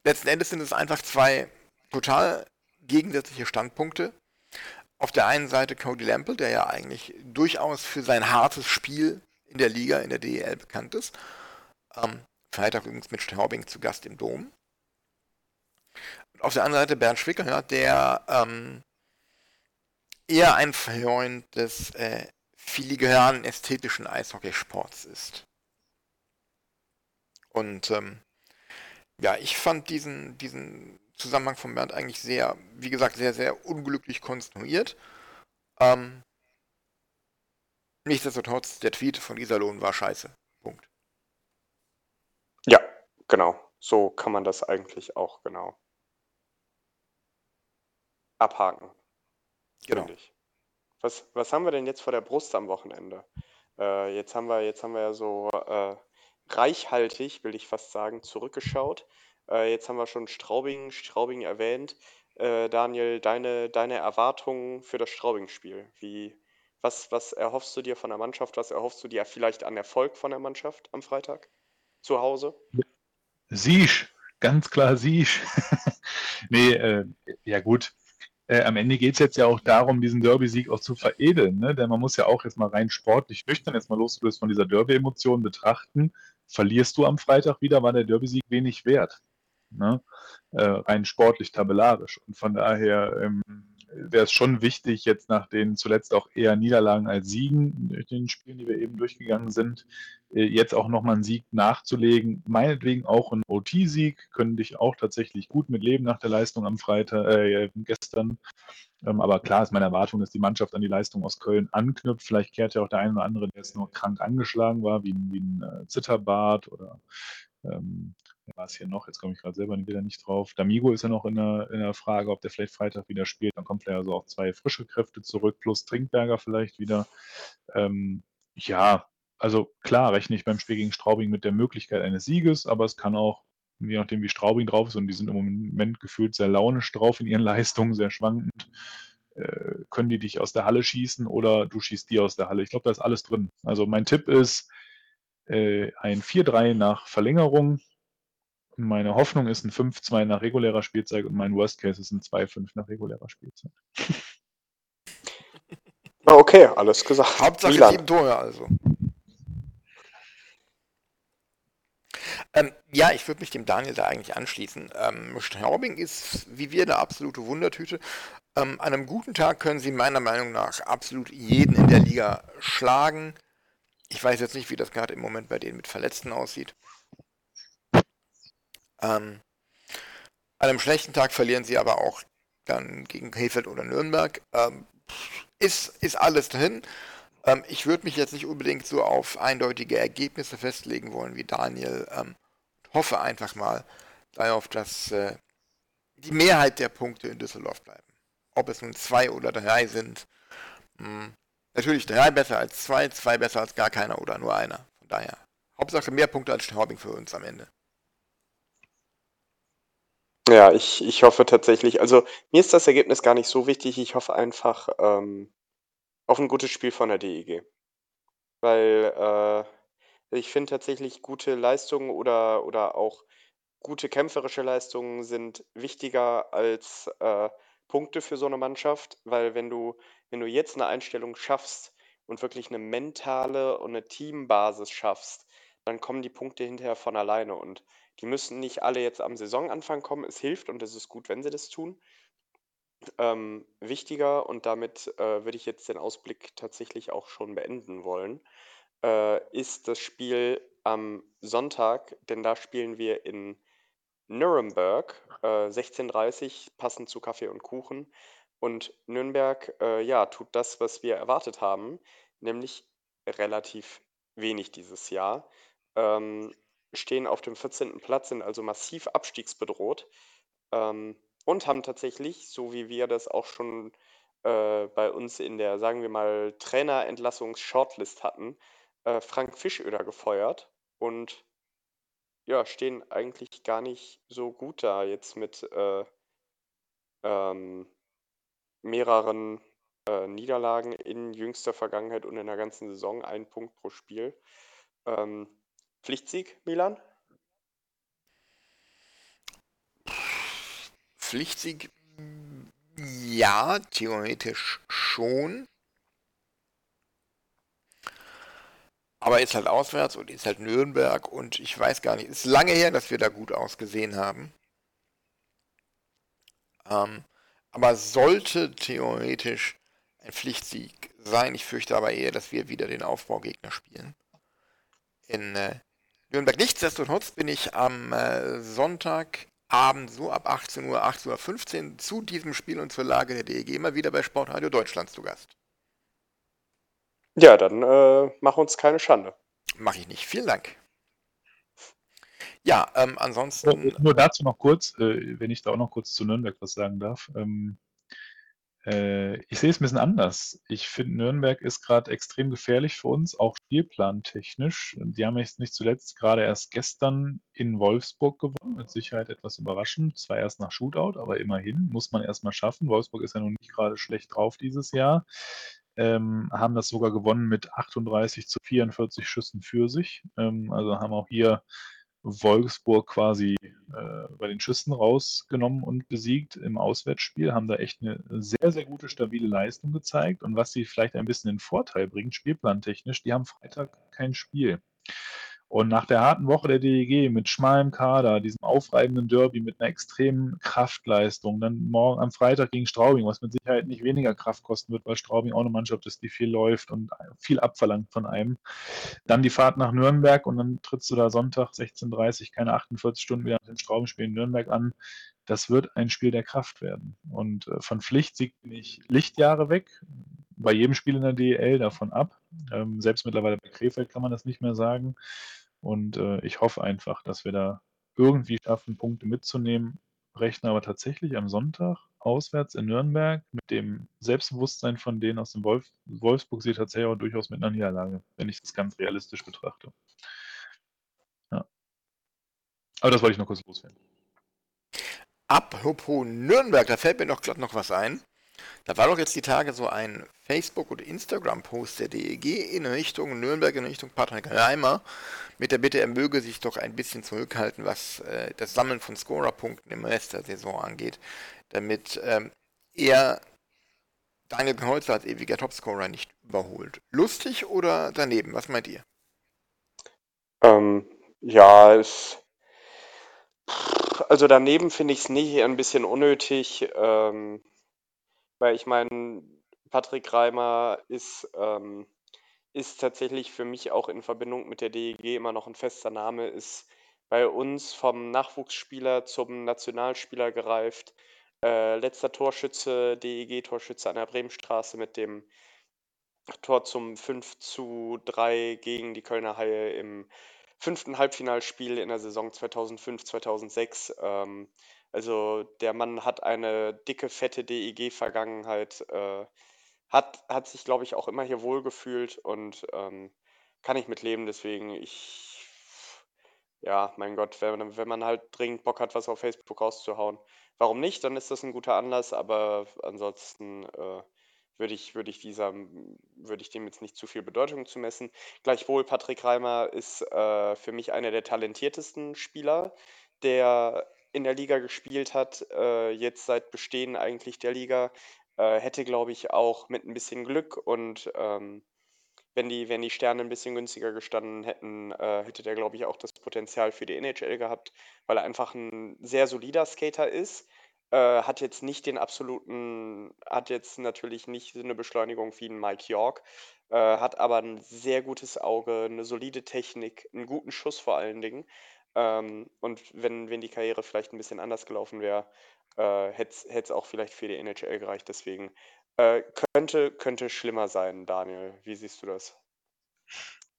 letzten Endes sind es einfach zwei total gegensätzliche Standpunkte. Auf der einen Seite Cody Lample, der ja eigentlich durchaus für sein hartes Spiel in der Liga, in der DEL bekannt ist. Ähm, Freitag übrigens mit Straubing zu Gast im Dom. Auf der anderen Seite Bernd Schwicker, der ähm, eher ein Freund des äh, filigranen ästhetischen Eishockeysports ist. Und ähm, ja, ich fand diesen, diesen Zusammenhang von Bernd eigentlich sehr, wie gesagt, sehr, sehr unglücklich konstruiert. Ähm, nichtsdestotrotz, der Tweet von Iserlohn war scheiße. Punkt. Ja, genau. So kann man das eigentlich auch genau abhaken. Genau. Was, was haben wir denn jetzt vor der Brust am Wochenende? Äh, jetzt haben wir, jetzt haben wir ja so äh, reichhaltig, will ich fast sagen, zurückgeschaut. Äh, jetzt haben wir schon Straubing, Straubing erwähnt. Äh, Daniel, deine, deine Erwartungen für das Straubing-Spiel. Was, was erhoffst du dir von der Mannschaft? Was erhoffst du dir vielleicht an Erfolg von der Mannschaft am Freitag zu Hause? Sieg, ganz klar Sieg. nee, äh, ja gut. Äh, am Ende geht es jetzt ja auch darum, diesen Derby-Sieg auch zu veredeln. Ne? Denn man muss ja auch jetzt mal rein sportlich nüchtern, jetzt mal losgelöst von dieser Derby-Emotion betrachten. Verlierst du am Freitag wieder, war der Derby-Sieg wenig wert. Ne? Äh, rein sportlich, tabellarisch. Und von daher ähm, wäre es schon wichtig, jetzt nach den zuletzt auch eher Niederlagen als Siegen durch den Spielen, die wir eben durchgegangen sind, äh, jetzt auch nochmal einen Sieg nachzulegen. Meinetwegen auch ein OT-Sieg, können dich auch tatsächlich gut mit leben nach der Leistung am Freitag, äh, gestern. Ähm, aber klar ist meine Erwartung, dass die Mannschaft an die Leistung aus Köln anknüpft. Vielleicht kehrt ja auch der eine oder andere, der jetzt nur krank angeschlagen war, wie, wie ein äh, Zitterbart oder ähm, war es hier noch? Jetzt komme ich gerade selber wieder nicht drauf. D'Amigo ist ja noch in der, in der Frage, ob der vielleicht Freitag wieder spielt. Dann kommt er also auch zwei frische Kräfte zurück, plus Trinkberger vielleicht wieder. Ähm, ja, also klar rechne ich beim Spiel gegen Straubing mit der Möglichkeit eines Sieges, aber es kann auch, je nachdem wie Straubing drauf ist, und die sind im Moment gefühlt sehr launisch drauf in ihren Leistungen, sehr schwankend, äh, können die dich aus der Halle schießen oder du schießt die aus der Halle. Ich glaube, da ist alles drin. Also mein Tipp ist äh, ein 4-3 nach Verlängerung meine Hoffnung ist ein 5-2 nach regulärer Spielzeit und mein Worst Case ist ein 2-5 nach regulärer Spielzeit. Okay, alles gesagt. Hauptsache Milan. sieben Tore also. Ähm, ja, ich würde mich dem Daniel da eigentlich anschließen. Ähm, Straubing ist, wie wir, eine absolute Wundertüte. Ähm, an einem guten Tag können sie meiner Meinung nach absolut jeden in der Liga schlagen. Ich weiß jetzt nicht, wie das gerade im Moment bei denen mit Verletzten aussieht. Ähm, an einem schlechten Tag verlieren sie aber auch dann gegen Krefeld oder Nürnberg. Ähm, ist, ist alles drin. Ähm, ich würde mich jetzt nicht unbedingt so auf eindeutige Ergebnisse festlegen wollen wie Daniel. Ähm, hoffe einfach mal darauf, dass äh, die Mehrheit der Punkte in Düsseldorf bleiben. Ob es nun zwei oder drei sind. Mh, hm, natürlich drei besser als zwei, zwei besser als gar keiner oder nur einer. Von daher. Hauptsache mehr Punkte als Straubing für uns am Ende. Ja, ich ich hoffe tatsächlich also, mir ist das Ergebnis gar nicht so wichtig. Ich hoffe einfach, ähm, auf ein gutes Spiel von der DEG. Weil, äh, ich finde tatsächlich gute Leistungen oder oder auch gute kämpferische Leistungen sind wichtiger als, äh, Punkte für so eine Mannschaft, weil wenn du wenn du jetzt eine Einstellung schaffst und wirklich eine mentale und eine Teambasis schaffst, dann kommen die Punkte hinterher von alleine und die müssen nicht alle jetzt am Saisonanfang kommen. Es hilft und es ist gut, wenn sie das tun. ähm, wichtiger und damit äh, würde ich jetzt den Ausblick tatsächlich auch schon beenden wollen, äh, ist das Spiel am Sonntag, denn da spielen wir in Nuremberg, äh, 16.30 passend zu Kaffee und Kuchen. Und Nürnberg, äh, ja, tut das, was wir erwartet haben, nämlich relativ wenig dieses Jahr. Ähm, stehen auf dem 14. Platz, sind also massiv abstiegsbedroht ähm, und haben tatsächlich, so wie wir das auch schon äh, bei uns in der, sagen wir mal, Trainerentlassungs-Shortlist hatten, äh, Frank Fischöder gefeuert und ja, stehen eigentlich gar nicht so gut da jetzt mit äh, ähm, mehreren äh, Niederlagen in jüngster Vergangenheit und in der ganzen Saison, ein Punkt pro Spiel. Ähm, Pflichtsieg, Milan? Pflichtsieg, ja, theoretisch schon. Aber ist halt auswärts und ist halt Nürnberg und ich weiß gar nicht, ist lange her, dass wir da gut ausgesehen haben. Ähm, aber sollte theoretisch ein Pflichtsieg sein. Ich fürchte aber eher, dass wir wieder den Aufbaugegner spielen. In äh, Nürnberg. Nichtsdestotrotz bin ich am äh, Sonntagabend so ab 18 Uhr, 18.15 Uhr zu diesem Spiel und zur Lage der DEG immer wieder bei Sportradio Deutschland zu Gast. Ja, dann äh, mach uns keine Schande. Mache ich nicht. Vielen Dank. Ja, ähm, ansonsten. Nur, nur dazu noch kurz, äh, wenn ich da auch noch kurz zu Nürnberg was sagen darf. Ähm, äh, ich sehe es ein bisschen anders. Ich finde, Nürnberg ist gerade extrem gefährlich für uns, auch spielplantechnisch. Die haben jetzt nicht zuletzt gerade erst gestern in Wolfsburg gewonnen, mit Sicherheit etwas überraschend. Zwar erst nach Shootout, aber immerhin muss man erstmal schaffen. Wolfsburg ist ja nun nicht gerade schlecht drauf dieses Jahr. Ähm, haben das sogar gewonnen mit 38 zu 44 Schüssen für sich. Ähm, also haben auch hier Wolfsburg quasi äh, bei den Schüssen rausgenommen und besiegt im Auswärtsspiel, haben da echt eine sehr, sehr gute, stabile Leistung gezeigt. Und was sie vielleicht ein bisschen in Vorteil bringt, spielplantechnisch, die haben Freitag kein Spiel. Und nach der harten Woche der DEG mit schmalem Kader, diesem aufreibenden Derby mit einer extremen Kraftleistung, dann morgen am Freitag gegen Straubing, was mit Sicherheit nicht weniger Kraft kosten wird, weil Straubing auch eine Mannschaft ist, die viel läuft und viel abverlangt von einem. Dann die Fahrt nach Nürnberg und dann trittst du da Sonntag 16.30 keine 48 Stunden wieder nach dem Straubing-Spiel in Nürnberg an. Das wird ein Spiel der Kraft werden. Und äh, von Pflichtsieg bin ich Lichtjahre weg. Bei jedem Spiel in der DEL davon ab. Ähm, selbst mittlerweile bei Krefeld kann man das nicht mehr sagen. Und äh, ich hoffe einfach, dass wir da irgendwie schaffen, Punkte mitzunehmen. Rechne aber tatsächlich am Sonntag auswärts in Nürnberg mit dem Selbstbewusstsein von denen aus dem Wolf Wolfsburg sieht tatsächlich auch durchaus mit einer Niederlage, wenn ich das ganz realistisch betrachte. Ja. Aber das wollte ich noch kurz loswerden. Apropos Nürnberg, da fällt mir doch glatt noch was ein. Da war doch jetzt die Tage so ein Facebook- oder Instagram-Post der DEG in Richtung Nürnberg, in Richtung Patrick Reimer, mit der Bitte, er möge sich doch ein bisschen zurückhalten, was äh, das Sammeln von Scorerpunkten im Rest der Saison angeht, damit ähm, er Daniel Holzer als ewiger Topscorer nicht überholt. Lustig oder daneben? Was meint ihr? Ähm, ja, es. Also daneben finde ich es nicht ein bisschen unnötig. Ähm, weil ich meine, Patrick Reimer ist, ähm, ist tatsächlich für mich auch in Verbindung mit der DEG immer noch ein fester Name, ist bei uns vom Nachwuchsspieler zum Nationalspieler gereift. Äh, letzter Torschütze, DEG-Torschütze an der Bremenstraße mit dem Tor zum 5 zu 3 gegen die Kölner Haie im fünften Halbfinalspiel in der Saison 2005, 2006. Ähm, also der Mann hat eine dicke, fette DEG-Vergangenheit, äh, hat, hat sich, glaube ich, auch immer hier wohlgefühlt und ähm, kann ich mit leben. Deswegen, ich, ja, mein Gott, wenn, wenn man halt dringend Bock hat, was auf Facebook rauszuhauen, warum nicht? Dann ist das ein guter Anlass, aber ansonsten äh, würde ich, würde ich dieser, würde ich dem jetzt nicht zu viel Bedeutung zu messen. Gleichwohl, Patrick Reimer ist äh, für mich einer der talentiertesten Spieler, der in der Liga gespielt hat, äh, jetzt seit Bestehen eigentlich der Liga, äh, hätte, glaube ich, auch mit ein bisschen Glück und ähm, wenn die, wenn die Sterne ein bisschen günstiger gestanden hätten, äh, hätte der, glaube ich, auch das Potenzial für die NHL gehabt, weil er einfach ein sehr solider Skater ist, äh, hat jetzt nicht den absoluten, hat jetzt natürlich nicht so eine Beschleunigung wie ein Mike York, äh, hat aber ein sehr gutes Auge, eine solide Technik, einen guten Schuss vor allen Dingen. Ähm, und wenn, wenn die Karriere vielleicht ein bisschen anders gelaufen wäre, äh, hätte es auch vielleicht für die NHL gereicht. Deswegen äh, könnte, könnte schlimmer sein, Daniel. Wie siehst du das?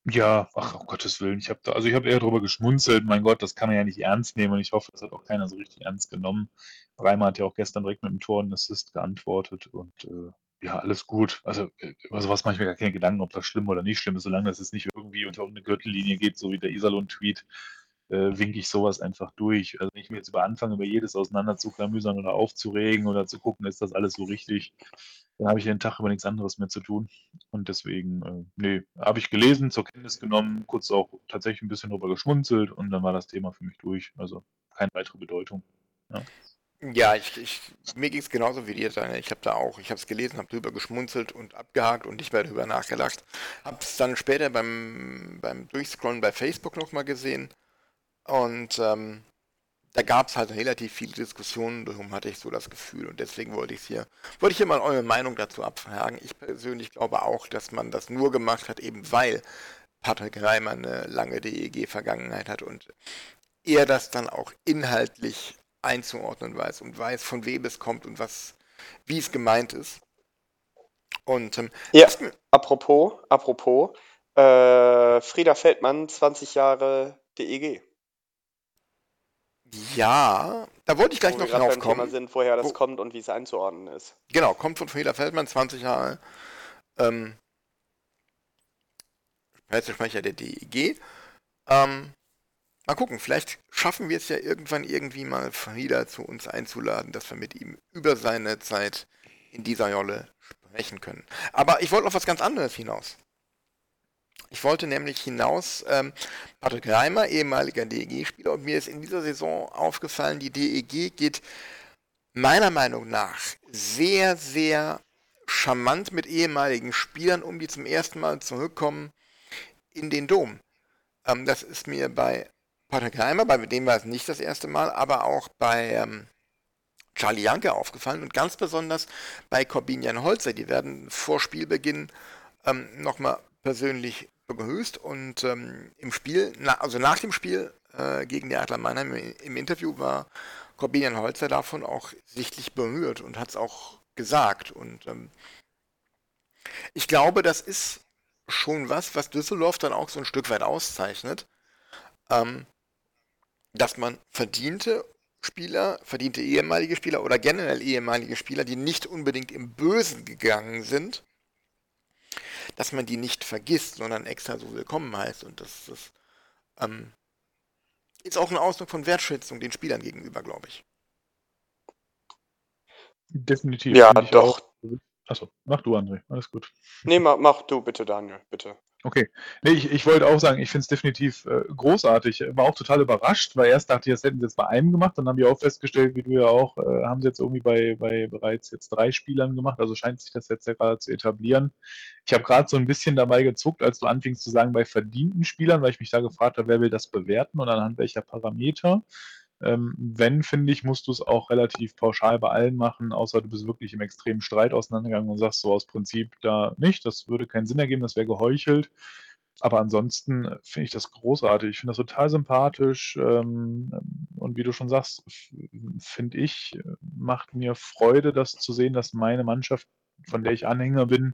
Ja, ach, um Gottes Willen. Ich habe also ich eher drüber geschmunzelt. Mein Gott, das kann man ja nicht ernst nehmen und ich hoffe, das hat auch keiner so richtig ernst genommen. Reimer hat ja auch gestern direkt mit dem Tor und Assist geantwortet und äh, ja, alles gut. Also, äh, über sowas mache ich mir gar keine Gedanken, ob das schlimm oder nicht schlimm ist, solange das jetzt nicht irgendwie unter irgendeine Gürtellinie geht, so wie der Iserlohn-Tweet, äh, winke ich sowas einfach durch. Also wenn ich mir jetzt über anfange, über jedes auseinander zu klamüsern oder aufzuregen oder zu gucken, ist das alles so richtig, dann habe ich den Tag über nichts anderes mehr zu tun. Und deswegen, äh, nee, habe ich gelesen, zur Kenntnis genommen, kurz auch tatsächlich ein bisschen drüber geschmunzelt und dann war das Thema für mich durch. Also keine weitere Bedeutung. Ja. Ja, ich, ich, mir ging es genauso wie dir, Daniel. Ich habe da auch, ich habe es gelesen, habe drüber geschmunzelt und abgehakt und nicht mehr darüber nachgedacht. Habe es dann später beim, beim Durchscrollen bei Facebook nochmal gesehen und ähm, da gab es halt relativ viele Diskussionen, darum hatte ich so das Gefühl und deswegen wollte ich hier, wollte ich hier mal eure Meinung dazu abfragen. Ich persönlich glaube auch, dass man das nur gemacht hat, eben weil Patrick Reimer eine lange DEG-Vergangenheit hat und er das dann auch inhaltlich einzuordnen weiß und weiß, von wem es kommt und was, wie es gemeint ist. Und ähm, ja, apropos, apropos, äh, Frieda Feldmann, 20 Jahre DEG. Ja, da wollte ich gleich Wo noch drauf kommen. Thema sind, woher das Wo, kommt und wie es einzuordnen ist. Genau, kommt von Frieda Feldmann, 20 Jahre. Ähm, Pressesprecher der DEG. Ähm, mal gucken, vielleicht schaffen wir es ja irgendwann irgendwie mal Frieda zu uns einzuladen, dass wir mit ihm über seine Zeit in dieser Rolle sprechen können. Aber ich wollte auf was ganz anderes hinaus. Ich wollte nämlich hinaus, ähm, Patrick Reimer, ehemaliger DEG-Spieler, und mir ist in dieser Saison aufgefallen, die DEG geht meiner Meinung nach sehr, sehr charmant mit ehemaligen Spielern um, die zum ersten Mal zurückkommen in den Dom. Ähm, das ist mir bei Patrick Reimer, bei dem war es nicht das erste Mal, aber auch bei ähm, Charlie Janke aufgefallen und ganz besonders bei Corbinian Holzer. Die werden vor Spielbeginn ähm, nochmal persönlich begrüßt und ähm, im Spiel, na, also nach dem Spiel äh, gegen die Adler Mannheim im Interview war Corbinian Holzer davon auch sichtlich berührt und hat es auch gesagt. Und ähm, ich glaube, das ist schon was, was Düsseldorf dann auch so ein Stück weit auszeichnet, ähm, dass man verdiente Spieler, verdiente ehemalige Spieler oder generell ehemalige Spieler, die nicht unbedingt im Bösen gegangen sind, dass man die nicht vergisst, sondern extra so willkommen heißt. Und das, das ähm, ist auch ein Ausdruck von Wertschätzung den Spielern gegenüber, glaube ich. Definitiv. Ja, doch. Achso, mach du, André. Alles gut. Nee, mach, mach du bitte, Daniel, bitte. Okay. Nee, ich, ich wollte auch sagen, ich finde es definitiv äh, großartig. War auch total überrascht, weil erst dachte ich, das hätten sie jetzt bei einem gemacht. Dann haben die auch festgestellt, wie du ja auch, äh, haben sie jetzt irgendwie bei, bei bereits jetzt drei Spielern gemacht. Also scheint sich das jetzt ja gerade zu etablieren. Ich habe gerade so ein bisschen dabei gezuckt, als du anfingst zu sagen, bei verdienten Spielern, weil ich mich da gefragt habe, wer will das bewerten und anhand welcher Parameter. Ähm, wenn, finde ich, musst du es auch relativ pauschal bei allen machen, außer du bist wirklich im extremen Streit auseinandergegangen und sagst so aus Prinzip da nicht, das würde keinen Sinn ergeben, das wäre geheuchelt. Aber ansonsten finde ich das großartig. Ich finde das total sympathisch. Ähm, und wie du schon sagst, finde ich, macht mir Freude, das zu sehen, dass meine Mannschaft, von der ich Anhänger bin,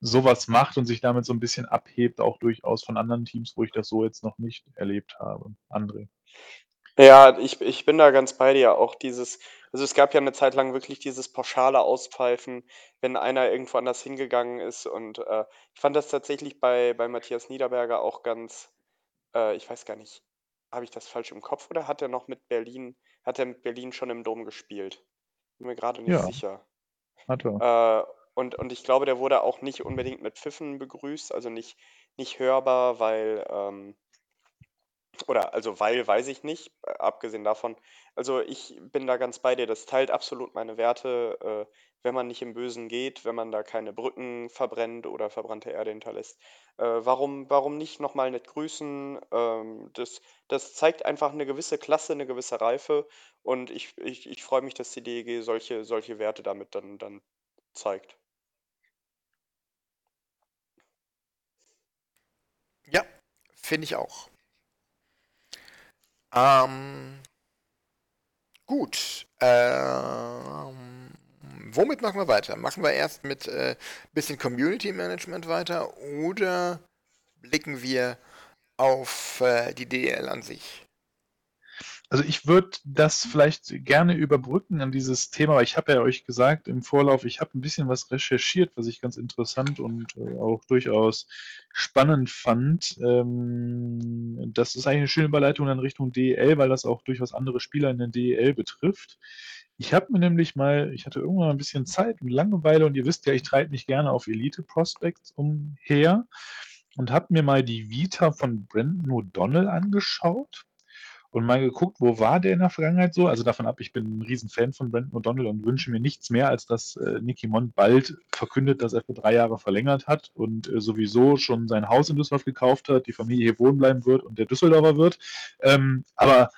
sowas macht und sich damit so ein bisschen abhebt, auch durchaus von anderen Teams, wo ich das so jetzt noch nicht erlebt habe. André. Ja, ich ich bin da ganz bei dir. Auch dieses also, es gab ja eine Zeit lang wirklich dieses pauschale Auspfeifen, wenn einer irgendwo anders hingegangen ist und, äh, ich fand das tatsächlich bei bei Matthias Niederberger auch ganz äh, ich weiß gar nicht, habe ich das falsch im Kopf oder hat er noch mit Berlin hat er mit Berlin schon im Dom gespielt? Bin mir gerade nicht Ja, sicher. hat er. Äh, und und ich glaube, der wurde auch nicht unbedingt mit Pfiffen begrüßt, also nicht nicht hörbar, weil, ähm Oder also weil, weiß ich nicht, äh, abgesehen davon. Also ich bin da ganz bei dir, das teilt absolut meine Werte, äh, wenn man nicht im Bösen geht, wenn man da keine Brücken verbrennt oder verbrannte Erde hinterlässt. Äh, warum, warum nicht nochmal nett grüßen? Ähm, das, das zeigt einfach eine gewisse Klasse, eine gewisse Reife und ich, ich, ich freue mich, dass die DEG solche, solche Werte damit dann, dann zeigt. Ja, finde ich auch. Ähm, gut. Ähm, womit machen wir weiter? Machen wir erst mit äh, bisschen Community Management weiter oder blicken wir auf äh, die DL an sich? Also ich würde das vielleicht gerne überbrücken an dieses Thema, weil ich habe ja euch gesagt im Vorlauf, ich habe ein bisschen was recherchiert, was ich ganz interessant und äh, auch durchaus spannend fand. Ähm, das ist eigentlich eine schöne Überleitung in Richtung DEL, weil das auch durchaus andere Spieler in der DEL betrifft. Ich habe mir nämlich mal, ich hatte irgendwann ein bisschen Zeit und Langeweile und ihr wisst ja, ich treibe mich gerne auf Elite Prospects umher und habe mir mal die Vita von Brandon O'Donnell angeschaut und mal geguckt, wo war der in der Vergangenheit so. Also davon ab, ich bin ein Riesenfan von Brandon O'Donnell und wünsche mir nichts mehr, als dass äh, Nicky Mond bald verkündet, dass er für drei Jahre verlängert hat und äh, sowieso schon sein Haus in Düsseldorf gekauft hat, die Familie hier wohnen bleiben wird und der Düsseldorfer wird. Ähm, aber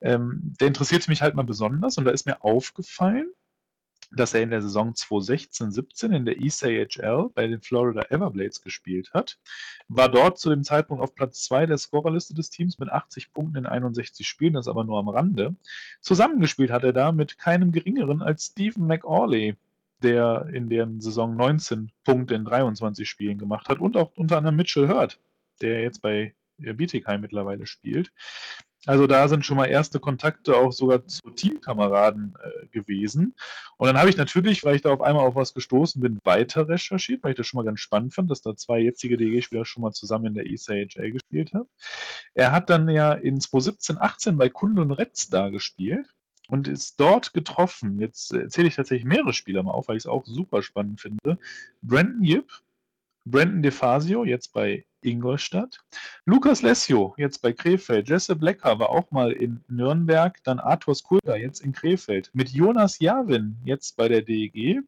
ähm, der interessiert mich halt mal besonders und da ist mir aufgefallen, dass er in der Saison 2016-17 in der East bei den Florida Everblades gespielt hat. War dort zu dem Zeitpunkt auf Platz 2 der Scorerliste des Teams mit 80 Punkten in 61 Spielen, das aber nur am Rande. Zusammengespielt hat er da mit keinem geringeren als Stephen McAuley, der in der Saison 19 Punkte in 23 Spielen gemacht hat und auch unter anderem Mitchell Hurt, der jetzt bei Bietigheim mittlerweile spielt. Also da sind schon mal erste Kontakte auch sogar zu Teamkameraden äh, gewesen. Und dann habe ich natürlich, weil ich da auf einmal auf was gestoßen bin, weiter recherchiert, weil ich das schon mal ganz spannend fand, dass da zwei jetzige DG-Spieler schon mal zusammen in der ECHL gespielt haben. Er hat dann ja in 2017, 18 bei Kunde und Retz da gespielt und ist dort getroffen. Jetzt erzähle ich tatsächlich mehrere Spieler mal auf, weil ich es auch super spannend finde. Brandon Yip, Brandon DeFazio, jetzt bei Ingolstadt. Lukas Lessio, jetzt bei Krefeld. Jesse Blecker war auch mal in Nürnberg. Dann Arthur Skulda, jetzt in Krefeld. Mit Jonas Javin, jetzt bei der DEG.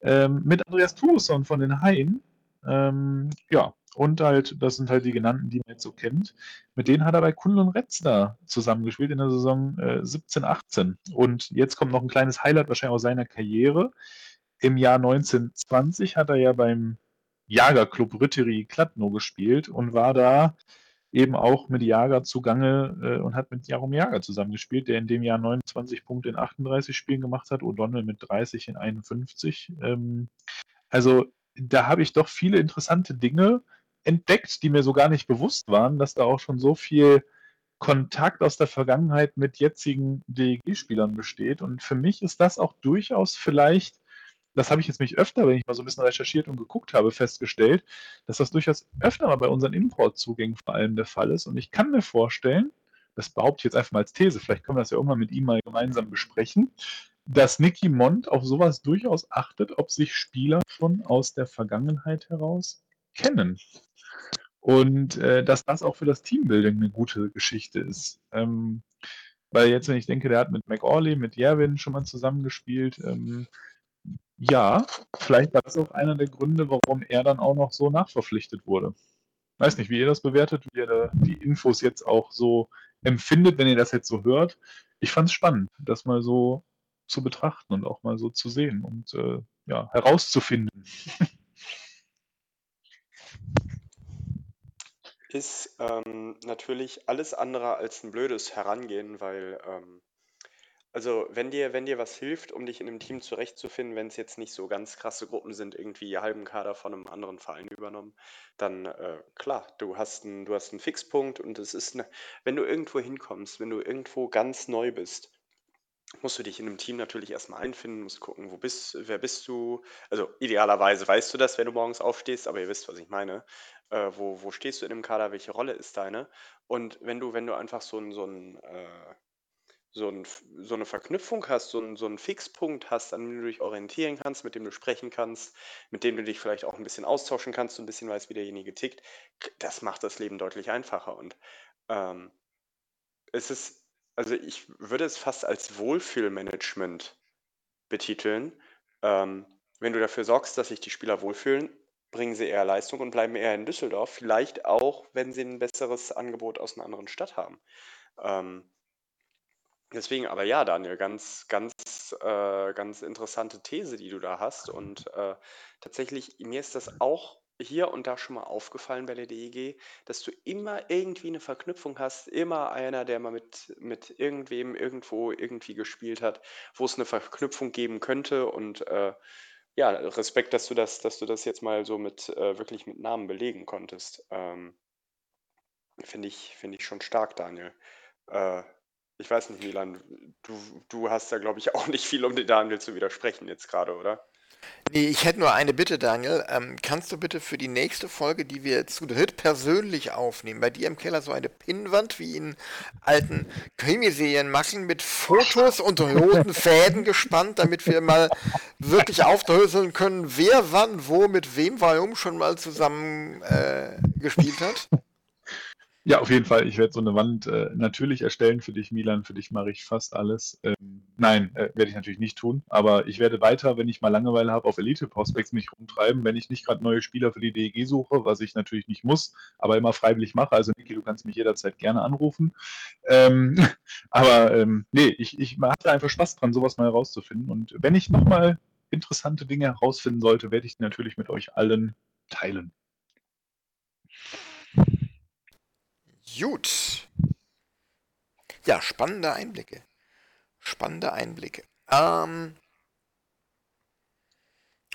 Ähm, mit Andreas Tuusson von den Haien. Ähm, ja, und halt, das sind halt die genannten, die man jetzt so kennt. Mit denen hat er bei Kunl und Retzler zusammengespielt in der Saison äh, 17, 18. Und jetzt kommt noch ein kleines Highlight wahrscheinlich aus seiner Karriere. Im Jahr 1920 hat er ja beim Jagerclub Rütteri Kladno gespielt und war da eben auch mit Jager zugange äh, und hat mit Jarom Jager zusammengespielt, der in dem Jahr 29 Punkte in 38 Spielen gemacht hat, O'Donnell mit 30 in 51. Ähm, also da habe ich doch viele interessante Dinge entdeckt, die mir so gar nicht bewusst waren, dass da auch schon so viel Kontakt aus der Vergangenheit mit jetzigen DEG-Spielern besteht. Und für mich ist das auch durchaus vielleicht das habe ich jetzt mich öfter, wenn ich mal so ein bisschen recherchiert und geguckt habe, festgestellt, dass das durchaus öfter mal bei unseren Importzugängen vor allem der Fall ist. Und ich kann mir vorstellen, das behaupte ich jetzt einfach mal als These, vielleicht können wir das ja irgendwann mit ihm mal gemeinsam besprechen, dass Nicky Mond auf sowas durchaus achtet, ob sich Spieler schon aus der Vergangenheit heraus kennen. Und äh, dass das auch für das Teambuilding eine gute Geschichte ist. Ähm, weil jetzt, wenn ich denke, der hat mit McAuley, mit Jerwin schon mal zusammengespielt, ähm, ja, vielleicht war das auch einer der Gründe, warum er dann auch noch so nachverpflichtet wurde. Weiß nicht, wie ihr das bewertet, wie ihr die Infos jetzt auch so empfindet, wenn ihr das jetzt so hört. Ich fand es spannend, das mal so zu betrachten und auch mal so zu sehen und äh, ja, herauszufinden. Ist ähm, natürlich alles andere als ein blödes Herangehen, weil ähm, also, wenn dir wenn dir was hilft, um dich in einem Team zurechtzufinden, wenn es jetzt nicht so ganz krasse Gruppen sind, irgendwie halben Kader von einem anderen Verein übernommen, dann, äh, klar, du hast 'n du hast 'n Fixpunkt und es ist 'ne wenn du irgendwo hinkommst, wenn du irgendwo ganz neu bist, musst du dich in einem Team natürlich erstmal einfinden, musst gucken, wo bist wer bist du? Also, idealerweise weißt du das, wenn du morgens aufstehst, aber ihr wisst, was ich meine. Äh, wo wo stehst du in dem Kader? Welche Rolle ist deine? Und wenn du wenn du einfach so ein so 'n, äh so 'n so 'ne Verknüpfung hast, so 'n so 'n Fixpunkt hast, an dem du dich orientieren kannst, mit dem du sprechen kannst, mit dem du dich vielleicht auch ein bisschen austauschen kannst, so 'n bisschen weißt, wie derjenige tickt, das macht das Leben deutlich einfacher und, ähm, es ist, also ich würde es fast als Wohlfühlmanagement betiteln. Ähm, wenn du dafür sorgst, dass sich die Spieler wohlfühlen, bringen sie eher Leistung und bleiben eher in Düsseldorf. Vielleicht auch, wenn sie ein besseres Angebot aus einer anderen Stadt haben. Ähm, deswegen, aber ja, Daniel, ganz, ganz, äh, ganz interessante These, die du da hast. Und äh, tatsächlich, mir ist das auch hier und da schon mal aufgefallen bei der DEG, dass du immer irgendwie eine Verknüpfung hast, immer einer, der mal mit, mit irgendwem irgendwo irgendwie gespielt hat, wo es eine Verknüpfung geben könnte und äh, ja, Respekt, dass du das, dass du das jetzt mal so mit äh, wirklich mit Namen belegen konntest. Ähm, finde ich, finde ich schon stark, Daniel. Äh, ich weiß nicht, Milan, du, du hast da, glaube ich, auch nicht viel, um den Daniel zu widersprechen jetzt gerade, oder? Nee, ich hätte nur eine Bitte, Daniel. Ähm, kannst du bitte für die nächste Folge, die wir zu dritt persönlich aufnehmen, bei dir im Keller so eine Pinnwand wie in alten Krimiserien machen, mit Fotos und roten Fäden gespannt, damit wir mal wirklich aufdröseln können, wer wann, wo, mit wem, warum schon mal zusammen äh, gespielt hat? Ja, auf jeden Fall. Ich werde so eine Wand äh, natürlich erstellen für dich, Milan. Für dich mache ich fast alles. Ähm, nein, äh, werde ich natürlich nicht tun. Aber ich werde weiter, wenn ich mal Langeweile habe, auf Elite Prospects mich rumtreiben, wenn ich nicht gerade neue Spieler für die DEG suche, was ich natürlich nicht muss, aber immer freiwillig mache. Also Niki, du kannst mich jederzeit gerne anrufen. Ähm, aber ähm, nee, ich, ich hatte einfach Spaß dran, sowas mal herauszufinden. Und wenn ich nochmal interessante Dinge herausfinden sollte, werde ich die natürlich mit euch allen teilen. Gut. Ja, spannende Einblicke. Spannende Einblicke. Ähm,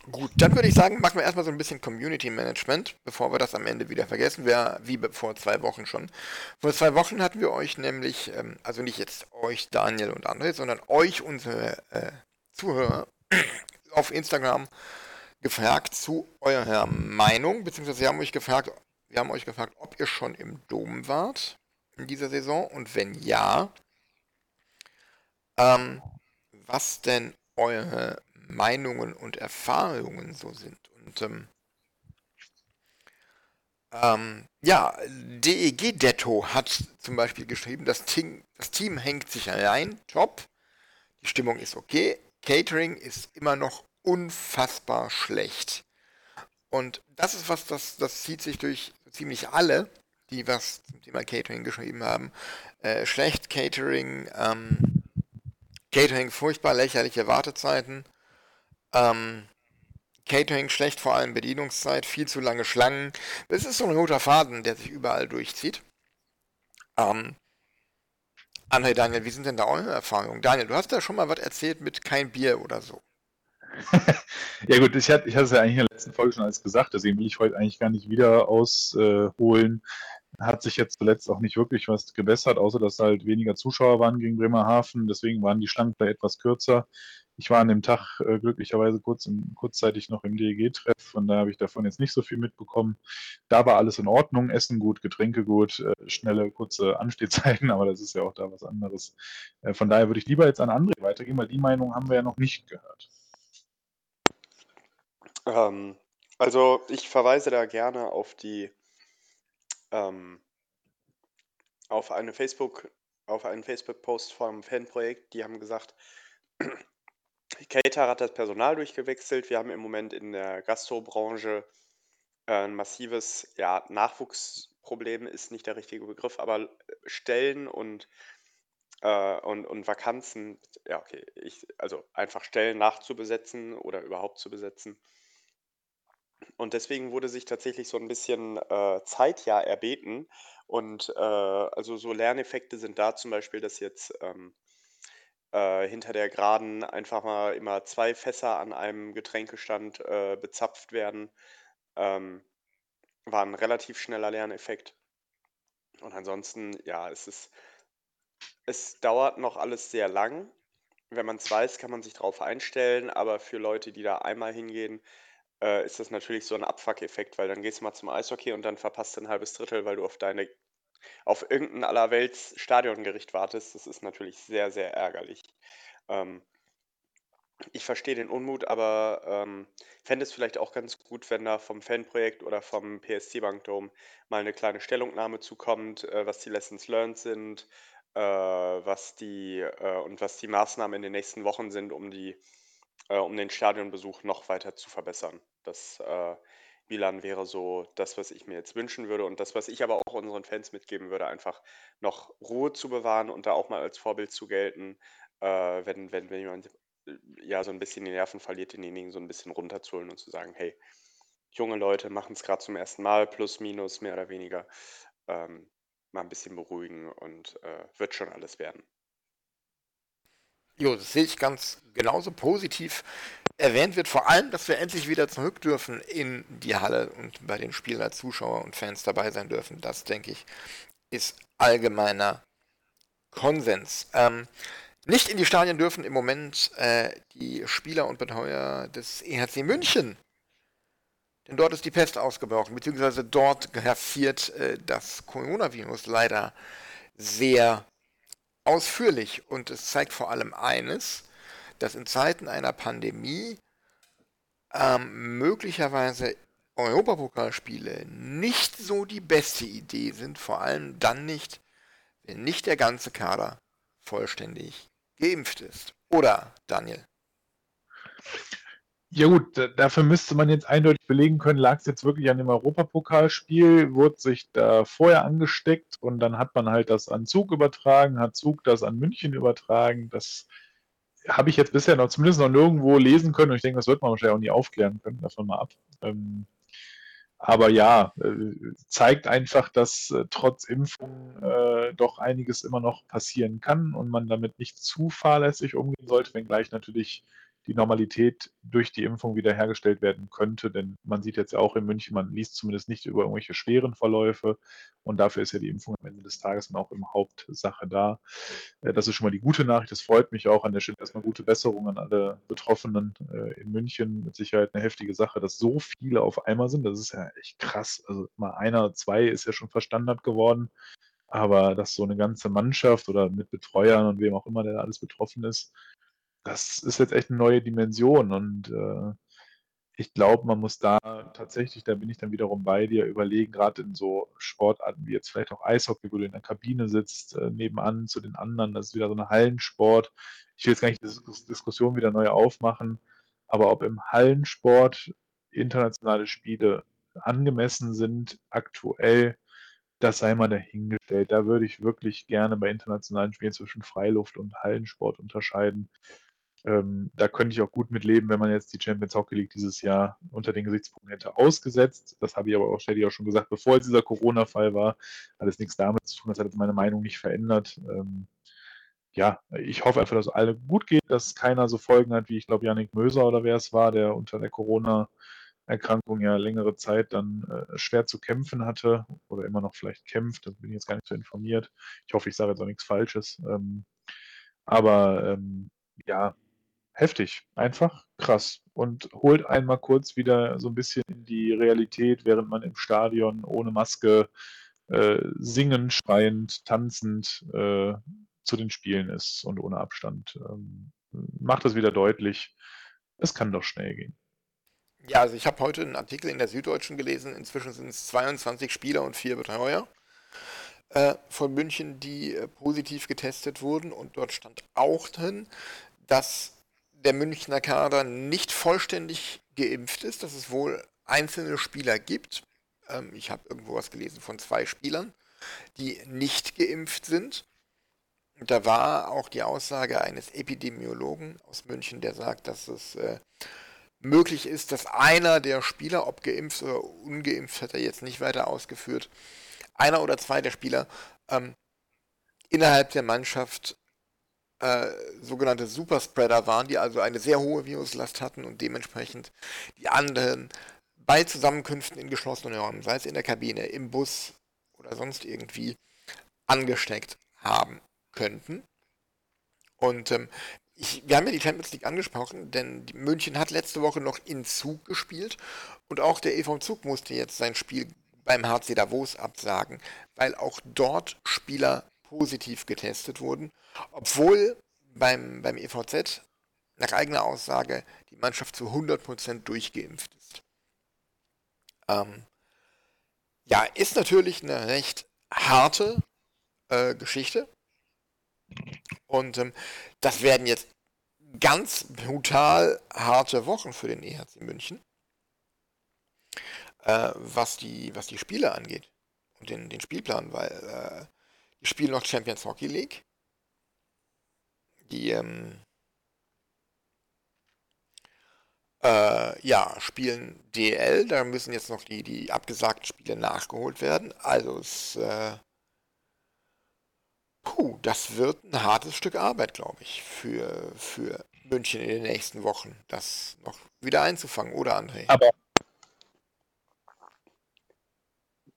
gut, dann würde ich sagen, machen wir erstmal so ein bisschen Community Management, bevor wir das am Ende wieder vergessen. Wir, wie vor zwei Wochen schon. Vor zwei Wochen hatten wir euch nämlich, ähm, also nicht jetzt euch, Daniel und André, sondern euch, unsere äh, Zuhörer, auf Instagram gefragt zu eurer Meinung, beziehungsweise haben euch gefragt, wir haben euch gefragt, ob ihr schon im Dom wart in dieser Saison und wenn ja, ähm, was denn eure Meinungen und Erfahrungen so sind. Und ähm, ähm, ja, DEG Detto hat zum Beispiel geschrieben, das Team, das Team hängt sich rein, top. Die Stimmung ist okay. Catering ist immer noch unfassbar schlecht. Und das ist was, das, das zieht sich durch ziemlich alle, die was zum Thema Catering geschrieben haben. Äh, schlecht Catering, ähm, Catering furchtbar lächerliche Wartezeiten, ähm, Catering schlecht, vor allem Bedienungszeit, viel zu lange Schlangen. Das ist so ein roter Faden, der sich überall durchzieht. Ähm, André, Daniel, wie sind denn da eure Erfahrungen? Daniel, du hast da schon mal was erzählt mit kein Bier oder so. Ja gut, ich hatte, ich hatte es ja eigentlich in der letzten Folge schon alles gesagt, deswegen will ich heute eigentlich gar nicht wieder ausholen. Hat sich jetzt zuletzt auch nicht wirklich was gebessert, außer dass halt weniger Zuschauer waren gegen Bremerhaven. Deswegen waren die Schlangen vielleicht etwas kürzer. Ich war an dem Tag äh, glücklicherweise kurz im, kurzzeitig noch im DEG-Treff und da habe ich davon jetzt nicht so viel mitbekommen. Da war alles in Ordnung, Essen gut, Getränke gut, äh, schnelle, kurze Anstehzeiten, aber das ist ja auch da was anderes. Äh, von daher würde ich lieber jetzt an André weitergehen, weil die Meinung haben wir ja noch nicht gehört. Ähm, also ich verweise da gerne auf die ähm, auf eine Facebook, auf einen Facebook-Post vom Fanprojekt. Die haben gesagt, Cater hat das Personal durchgewechselt. Wir haben im Moment in der Gastrobranche äh, ein massives ja, Nachwuchsproblem, ist nicht der richtige Begriff, aber Stellen und, äh, und, und Vakanzen, ja, okay, ich, also einfach Stellen nachzubesetzen oder überhaupt zu besetzen und deswegen wurde sich tatsächlich so ein bisschen, äh, Zeit ja erbeten und, äh, also so Lerneffekte sind da zum Beispiel, dass jetzt, ähm, äh, hinter der Geraden einfach mal immer zwei Fässer an einem Getränkestand, äh, bezapft werden. Ähm, war 'n relativ schneller Lerneffekt. Und ansonsten, ja, es ist es dauert noch alles sehr lang. Wenn man es weiß, kann man sich drauf einstellen, aber für Leute, die da einmal hingehen äh, ist das natürlich so ein Abfuck-Effekt, weil dann gehst du mal zum Eishockey und dann verpasst du ein halbes Drittel, weil du auf deine auf irgendein allerwelts Stadiongericht wartest. Das ist natürlich sehr, sehr ärgerlich. Ähm, ich verstehe den Unmut, aber ähm, fände es vielleicht auch ganz gut, wenn da vom Fanprojekt oder vom PSC Bank Dome mal eine kleine Stellungnahme zukommt, äh, was die Lessons learned sind, äh, was die äh, und was die Maßnahmen in den nächsten Wochen sind, um die, äh, um den Stadionbesuch noch weiter zu verbessern. Das äh, Milan wäre so das, was ich mir jetzt wünschen würde und das, was ich aber auch unseren Fans mitgeben würde, einfach noch Ruhe zu bewahren und da auch mal als Vorbild zu gelten, äh, wenn, wenn, wenn jemand äh, ja so ein bisschen die Nerven verliert, denjenigen so ein bisschen runterzuholen und zu sagen, hey, junge Leute machen es gerade zum ersten Mal, plus, minus, mehr oder weniger. Ähm, mal ein bisschen beruhigen und äh, wird schon alles werden. Jo, das sehe ich ganz genauso positiv. Erwähnt wird vor allem, dass wir endlich wieder zurück dürfen in die Halle und bei den Spielen als Zuschauer und Fans dabei sein dürfen. Das, denke ich, ist allgemeiner Konsens. Ähm, nicht in die Stadien dürfen im Moment äh, die Spieler und Betreuer des EHC München. Denn dort ist die Pest ausgebrochen, beziehungsweise dort grassiert äh, das Coronavirus leider sehr ausführlich. Und es zeigt vor allem eines, dass in Zeiten einer Pandemie ähm, möglicherweise Europapokalspiele nicht so die beste Idee sind, vor allem dann nicht, wenn nicht der ganze Kader vollständig geimpft ist. Oder, Daniel? Ja gut, dafür müsste man jetzt eindeutig belegen können, lag es jetzt wirklich an dem Europapokalspiel, wurde sich da vorher angesteckt und dann hat man halt das an Zug übertragen, hat Zug das an München übertragen. Das habe ich jetzt bisher noch zumindest noch nirgendwo lesen können und ich denke, das wird man wahrscheinlich auch nie aufklären können, davon mal ab. Ähm, aber ja, äh, zeigt einfach, dass äh, trotz Impfung äh, doch einiges immer noch passieren kann und man damit nicht zu fahrlässig umgehen sollte, wenngleich natürlich die Normalität durch die Impfung wiederhergestellt werden könnte. Denn man sieht jetzt ja auch in München, man liest zumindest nicht über irgendwelche schweren Verläufe. Und dafür ist ja die Impfung am Ende des Tages dann auch im Hauptsache da. Äh, das ist schon mal die gute Nachricht. Das freut mich auch an der Stelle erstmal gute Besserung an alle Betroffenen äh, in München. Mit Sicherheit eine heftige Sache, dass so viele auf einmal sind. Das ist ja echt krass. Also mal einer, zwei ist ja schon Verstandard geworden. Aber dass so eine ganze Mannschaft oder mit Betreuern und wem auch immer, der da alles betroffen ist, das ist jetzt echt eine neue Dimension und äh, ich glaube, man muss da tatsächlich, da bin ich dann wiederum bei dir, überlegen, gerade in so Sportarten wie jetzt vielleicht auch Eishockey, wo du in der Kabine sitzt, äh, nebenan zu den anderen, das ist wieder so eine Hallensport. Ich will jetzt gar nicht die Diskussion wieder neu aufmachen, aber ob im Hallensport internationale Spiele angemessen sind, aktuell, das sei mal dahingestellt. Da würde ich wirklich gerne bei internationalen Spielen zwischen Freiluft und Hallensport unterscheiden. Ähm, da könnte ich auch gut mit leben, wenn man jetzt die Champions Hockey League dieses Jahr unter den Gesichtspunkten hätte ausgesetzt. Das habe ich aber auch, Shady auch schon gesagt, bevor jetzt dieser Corona-Fall war. Hat es nichts damit zu tun, das hat meine Meinung nicht verändert. Ähm, ja, ich hoffe einfach, dass alle gut geht, dass keiner so Folgen hat, wie ich glaube, Yannick Möser oder wer es war, der unter der Corona-Erkrankung ja längere Zeit dann äh, schwer zu kämpfen hatte oder immer noch vielleicht kämpft. Da bin ich jetzt gar nicht so informiert. Ich hoffe, ich sage jetzt auch nichts Falsches. Ähm, aber ähm, ja, heftig, einfach krass und holt einmal kurz wieder so ein bisschen in die Realität, während man im Stadion ohne Maske äh, singend, schreiend, tanzend äh, zu den Spielen ist und ohne Abstand. Ähm, macht das wieder deutlich, es kann doch schnell gehen. Ja, also ich habe heute einen Artikel in der Süddeutschen gelesen, inzwischen sind es 22 Spieler und vier Betreuer äh, von München, die äh, positiv getestet wurden und dort stand auch drin, dass der Münchner Kader nicht vollständig geimpft ist, dass es wohl einzelne Spieler gibt. Ähm, ich habe irgendwo was gelesen von zwei Spielern, die nicht geimpft sind. Da war auch die Aussage eines Epidemiologen aus München, der sagt, dass es äh, möglich ist, dass einer der Spieler, ob geimpft oder ungeimpft, hat er jetzt nicht weiter ausgeführt, einer oder zwei der Spieler ähm, innerhalb der Mannschaft äh, sogenannte Superspreader waren, die also eine sehr hohe Viruslast hatten und dementsprechend die anderen bei Zusammenkünften in geschlossenen Räumen, sei es in der Kabine, im Bus oder sonst irgendwie, angesteckt haben könnten. Und ähm, ich, wir haben ja die Champions League angesprochen, denn München hat letzte Woche noch in Zug gespielt und auch der EV Zug musste jetzt sein Spiel beim HC Davos absagen, weil auch dort Spieler positiv getestet wurden, obwohl beim, beim EVZ nach eigener Aussage die Mannschaft zu 100% durchgeimpft ist. Ähm, ja, ist natürlich eine recht harte äh, Geschichte, Und ähm, das werden jetzt ganz brutal harte Wochen für den EHC München, äh, was, die, was die Spiele angeht und den, den Spielplan, weil äh, die spielen noch Champions Hockey League. Die ähm, äh, ja, spielen DL, da müssen jetzt noch die, die abgesagten Spiele nachgeholt werden. Also es äh, Puh, das wird ein hartes Stück Arbeit, glaube ich, für, für München in den nächsten Wochen, das noch wieder einzufangen, oder André? Aber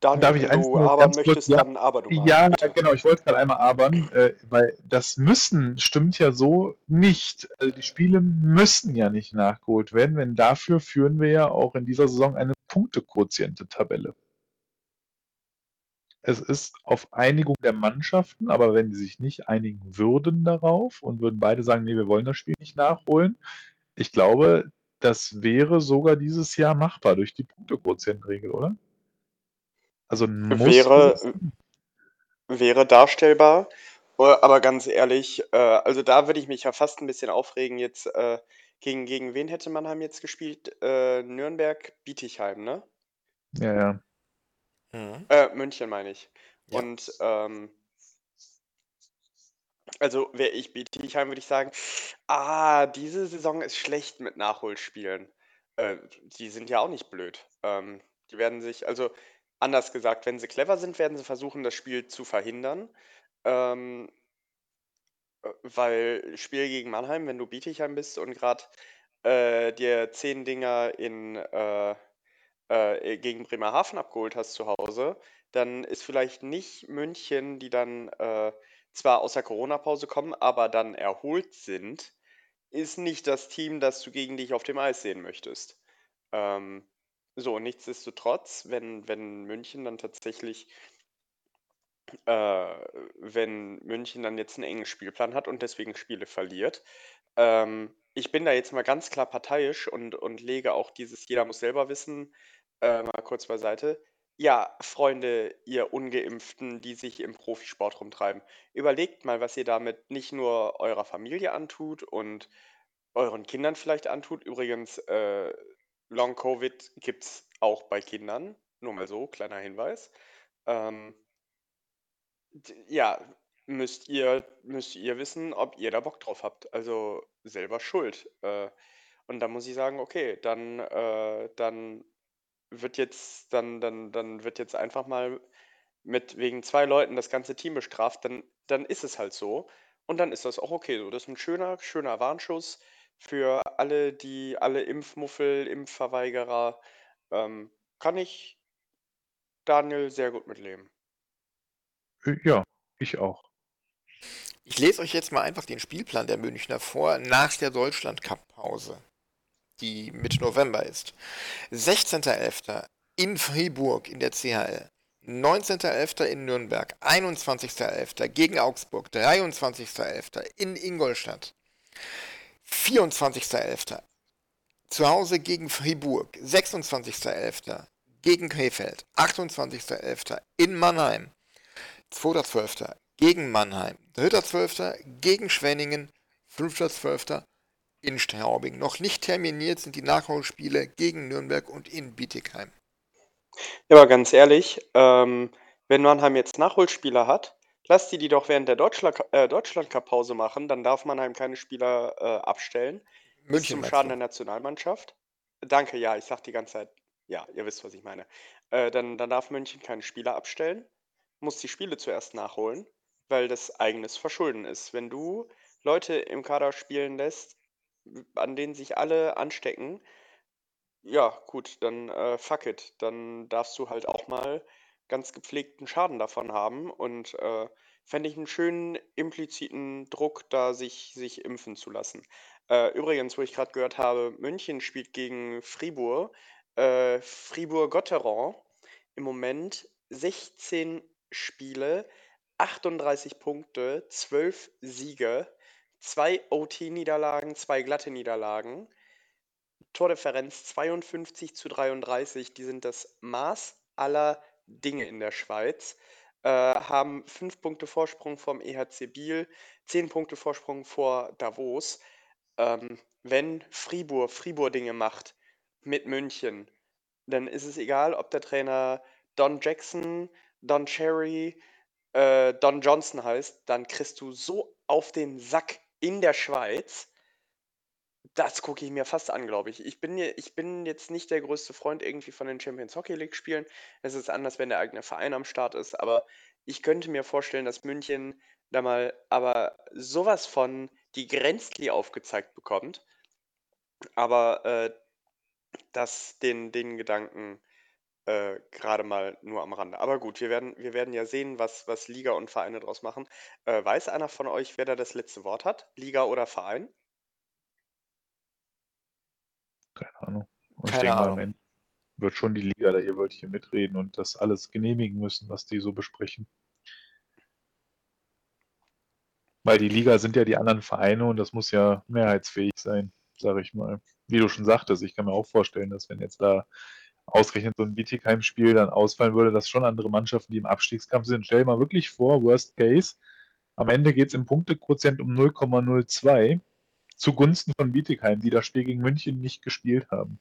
Daniel, Darf ich eins du nur aber ganz kurz- möchtest, ja. dann aber du mal. Ja, bitte. genau, ich wollte gerade einmal abern, äh, weil das Müssen stimmt ja so nicht. Also die Spiele müssen ja nicht nachgeholt werden, denn dafür führen wir ja auch in dieser Saison eine Punktequotiente-Tabelle. Es ist auf Einigung der Mannschaften, aber wenn die sich nicht einigen würden darauf und würden beide sagen, nee, wir wollen das Spiel nicht nachholen, ich glaube, das wäre sogar dieses Jahr machbar durch die Punktequotientenregel, oder? Also muss Wäre- Wäre darstellbar, äh, aber ganz ehrlich, äh, also da würde ich mich ja fast ein bisschen aufregen jetzt. Äh, gegen, gegen wen hätte Mannheim jetzt gespielt? Äh, Nürnberg, Bietigheim, ne? ja, ja. Mhm. Äh, München meine ich. Ja. Und ähm, also wäre ich Bietigheim, würde ich sagen, ah, diese Saison ist schlecht mit Nachholspielen. Äh, die sind ja auch nicht blöd. Ähm, die werden sich, also anders gesagt, wenn sie clever sind, werden sie versuchen, das Spiel zu verhindern. Ähm, äh, weil Spiel gegen Mannheim, wenn du Bietigheim bist und gerade äh, dir zehn Dinger in äh, äh, gegen Bremerhaven abgeholt hast zu Hause, dann ist vielleicht nicht München, die dann äh, zwar aus der Corona-Pause kommen, aber dann erholt sind, ist nicht das Team, das du gegen dich auf dem Eis sehen möchtest. Ähm, so, nichtsdestotrotz, wenn, wenn München dann tatsächlich, äh, wenn München dann jetzt einen engen Spielplan hat und deswegen Spiele verliert, ähm, ich bin da jetzt mal ganz klar parteiisch und, und lege auch dieses Jeder muss selber wissen äh, mal kurz beiseite. Ja, Freunde, ihr Ungeimpften, die sich im Profisport rumtreiben, überlegt mal, was ihr damit nicht nur eurer Familie antut und euren Kindern vielleicht antut. Übrigens, äh, Long Covid gibt es auch bei Kindern. Nur mal so, kleiner Hinweis. Ähm, ja, müsst ihr, müsst ihr wissen, ob ihr da Bock drauf habt. Also selber schuld. Äh, und da muss ich sagen, okay, dann, äh, dann wird jetzt, dann, dann, dann wird jetzt einfach mal mit wegen zwei Leuten das ganze Team bestraft, dann, dann ist es halt so. Und dann ist das auch okay so. Das ist ein schöner, schöner Warnschuss für alle, die, alle Impfmuffel, Impfverweigerer. Ähm, kann ich Daniel sehr gut mitleben. Äh, Ja, ich auch. Ich lese euch jetzt mal einfach den Spielplan der Münchner vor nach der Deutschland-Cup-Pause, die Mitte November ist. 16.11. in Fribourg in der CHL. 19.11. in Nürnberg. 21.11. gegen Augsburg. 23.11. in Ingolstadt. 24.11. zu Hause gegen Fribourg. 26.11. gegen Krefeld. 28.11. in Mannheim. 2.12. gegen Mannheim, 3.12. gegen Schwenningen, 5.12. in Straubing. Noch nicht terminiert sind die Nachholspiele gegen Nürnberg und in Bietigheim. Ja, aber ganz ehrlich, ähm, wenn Mannheim jetzt Nachholspieler hat, lasst die die doch während der Deutschland, äh, Deutschland-Cup-Pause machen, dann darf Mannheim keine Spieler äh, abstellen. München zum Schaden der Nationalmannschaft. Danke, ja, ich sag die ganze Zeit, ja, ihr wisst, was ich meine. Äh, dann, dann darf München keine Spieler abstellen, muss die Spiele zuerst nachholen, weil das eigenes Verschulden ist. Wenn du Leute im Kader spielen lässt, an denen sich alle anstecken, ja, gut, dann äh, fuck it. Dann darfst du halt auch mal ganz gepflegten Schaden davon haben und äh, fände ich einen schönen impliziten Druck, da sich, sich impfen zu lassen. Äh, übrigens, wo ich gerade gehört habe, München spielt gegen Fribourg. Äh, Fribourg-Gotteron im Moment 16 Spiele, 38 Punkte, 12 Siege, 2 OT-Niederlagen, 2 glatte Niederlagen. Tordifferenz 52 zu 33, die sind das Maß aller Dinge in der Schweiz. äh, haben fünf Punkte Vorsprung vom EHC Biel, zehn Punkte Vorsprung vor Davos. Ähm, wenn Fribourg Fribourg-Dinge macht mit München, dann ist es egal, ob der Trainer Don Jackson, Don Cherry, äh, Don Johnson heißt, dann kriegst du so auf den Sack in der Schweiz. Das gucke ich mir fast an, glaube ich. Ich bin, ich bin jetzt nicht der größte Freund irgendwie von den Champions Hockey League Spielen. Es ist anders, wenn der eigene Verein am Start ist, aber ich könnte mir vorstellen, dass München da mal aber sowas von die Grenzli aufgezeigt bekommt. Aber äh, das, den, den Gedanken äh, gerade mal nur am Rande. Aber gut, wir werden, wir werden ja sehen, was, was Liga und Vereine daraus machen. Äh, weiß einer von euch, wer da das letzte Wort hat? Liga oder Verein? Keine Ahnung. Und Keine ich denke mal, Ahnung. am Ende wird schon die Liga da hier wollte hier mitreden und das alles genehmigen müssen, was die so besprechen. Weil die Liga sind ja die anderen Vereine und das muss ja mehrheitsfähig sein, sage ich mal. Wie du schon sagtest, ich kann mir auch vorstellen, dass wenn jetzt da ausgerechnet so ein Bietigheim-Spiel dann ausfallen würde, dass schon andere Mannschaften, die im Abstiegskampf sind, stell dir mal wirklich vor, Worst Case, am Ende geht es im Punktequotient um 0,02 zugunsten von Bietigheim, die das Spiel gegen München nicht gespielt haben.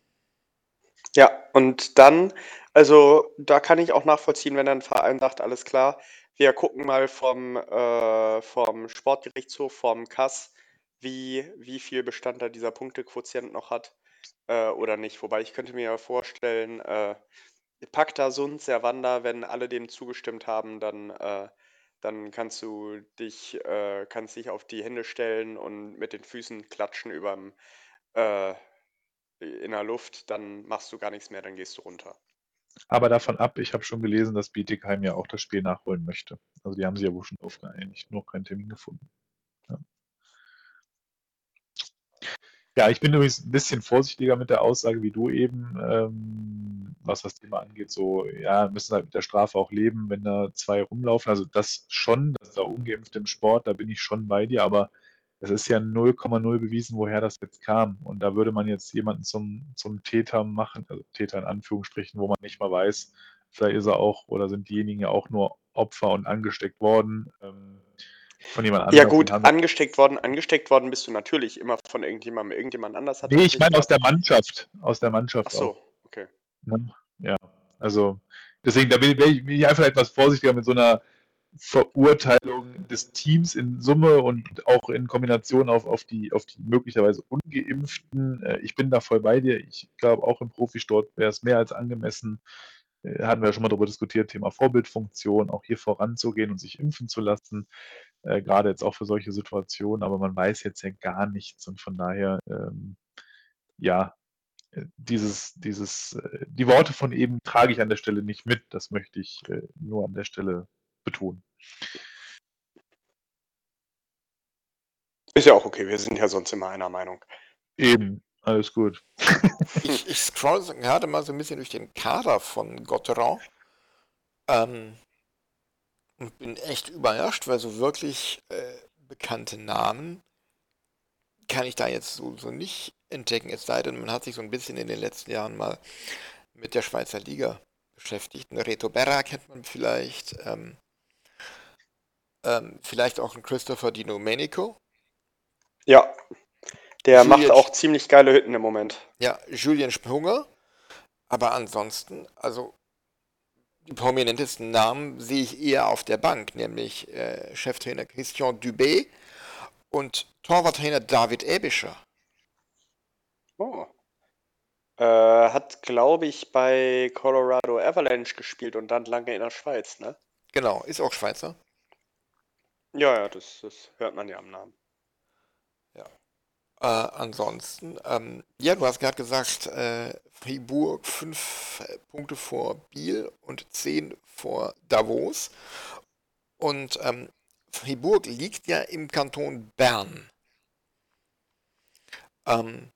Ja, und dann, also da kann ich auch nachvollziehen, wenn ein Verein sagt, alles klar, wir gucken mal vom, äh, vom Sportgerichtshof, vom Kass, wie, wie viel Bestand da dieser Punktequotient noch hat äh, oder nicht. Wobei ich könnte mir ja vorstellen, äh, Pacta sunt servanda, wenn alle dem zugestimmt haben, dann, äh, dann kannst du dich, äh, kannst dich auf die Hände stellen und mit den Füßen klatschen überm, äh, in der Luft, dann machst du gar nichts mehr, dann gehst du runter. Aber davon ab, ich habe schon gelesen, dass Bietigheim ja auch das Spiel nachholen möchte. Also die haben sich ja wohl schon drauf geeinigt, nur keinen Termin gefunden. Ja. Ich bin übrigens ein bisschen vorsichtiger mit der Aussage wie du eben, ähm, was das Thema angeht. So, ja, müssen halt mit der Strafe auch leben, wenn da zwei rumlaufen. Also das schon, das ist auch ungeimpft im Sport, da bin ich schon bei dir, aber es ist ja 0,0 bewiesen, woher das jetzt kam. Und da würde man jetzt jemanden zum, zum Täter machen, also Täter in Anführungsstrichen, wo man nicht mal weiß, vielleicht ist er auch oder sind diejenigen ja auch nur Opfer und angesteckt worden. Ähm, von jemand anderem. Ja gut, angesteckt worden, angesteckt worden bist du natürlich immer von irgendjemandem. Irgendjemand anders hat Nee, ich meine aus der Mannschaft. Aus der Mannschaft. Ach so, auch, okay. ne? Ja, also deswegen, da bin, ich, bin ich einfach etwas vorsichtiger mit so einer Verurteilung des Teams in Summe und auch in Kombination auf, auf, die, auf die möglicherweise Ungeimpften. Äh, Ich bin da voll bei dir. Ich glaube, auch im Profisport wäre es mehr als angemessen, hatten wir ja schon mal darüber diskutiert, Thema Vorbildfunktion, auch hier voranzugehen und sich impfen zu lassen, äh, gerade jetzt auch für solche Situationen, aber man weiß jetzt ja gar nichts und von daher, ähm, ja, äh, dieses, dieses, äh, die Worte von eben trage ich an der Stelle nicht mit, das möchte ich äh, nur an der Stelle betonen. Ist ja auch okay, wir sind ja sonst immer einer Meinung. Eben, alles gut. Ich, ich scroll gerade mal so ein bisschen durch den Kader von Gotteron ähm, und bin echt überrascht, weil so wirklich äh, bekannte Namen kann ich da jetzt so, so nicht entdecken, es sei denn, man hat sich so ein bisschen in den letzten Jahren mal mit der Schweizer Liga beschäftigt. Ein Reto Berra kennt man vielleicht, ähm, ähm, vielleicht auch ein Christopher Di Domenico. Ja, der Julian macht auch ziemlich geile Hütten im Moment. Ja, Julian Sprunger. Aber ansonsten, also die prominentesten Namen sehe ich eher auf der Bank, nämlich äh, Cheftrainer Christian Dubé und Torwarttrainer David Ebischer. Oh. Äh, hat, glaube ich, bei Colorado Avalanche gespielt und dann lange in der Schweiz, ne? Genau, ist auch Schweizer. Ja, ja, das, das hört man ja am Namen. Äh, ansonsten, ähm, ja, du hast gerade gesagt, äh, Fribourg fünf äh, Punkte vor Biel und zehn vor Davos. Und ähm, Fribourg liegt ja im Kanton Bern. Ähm,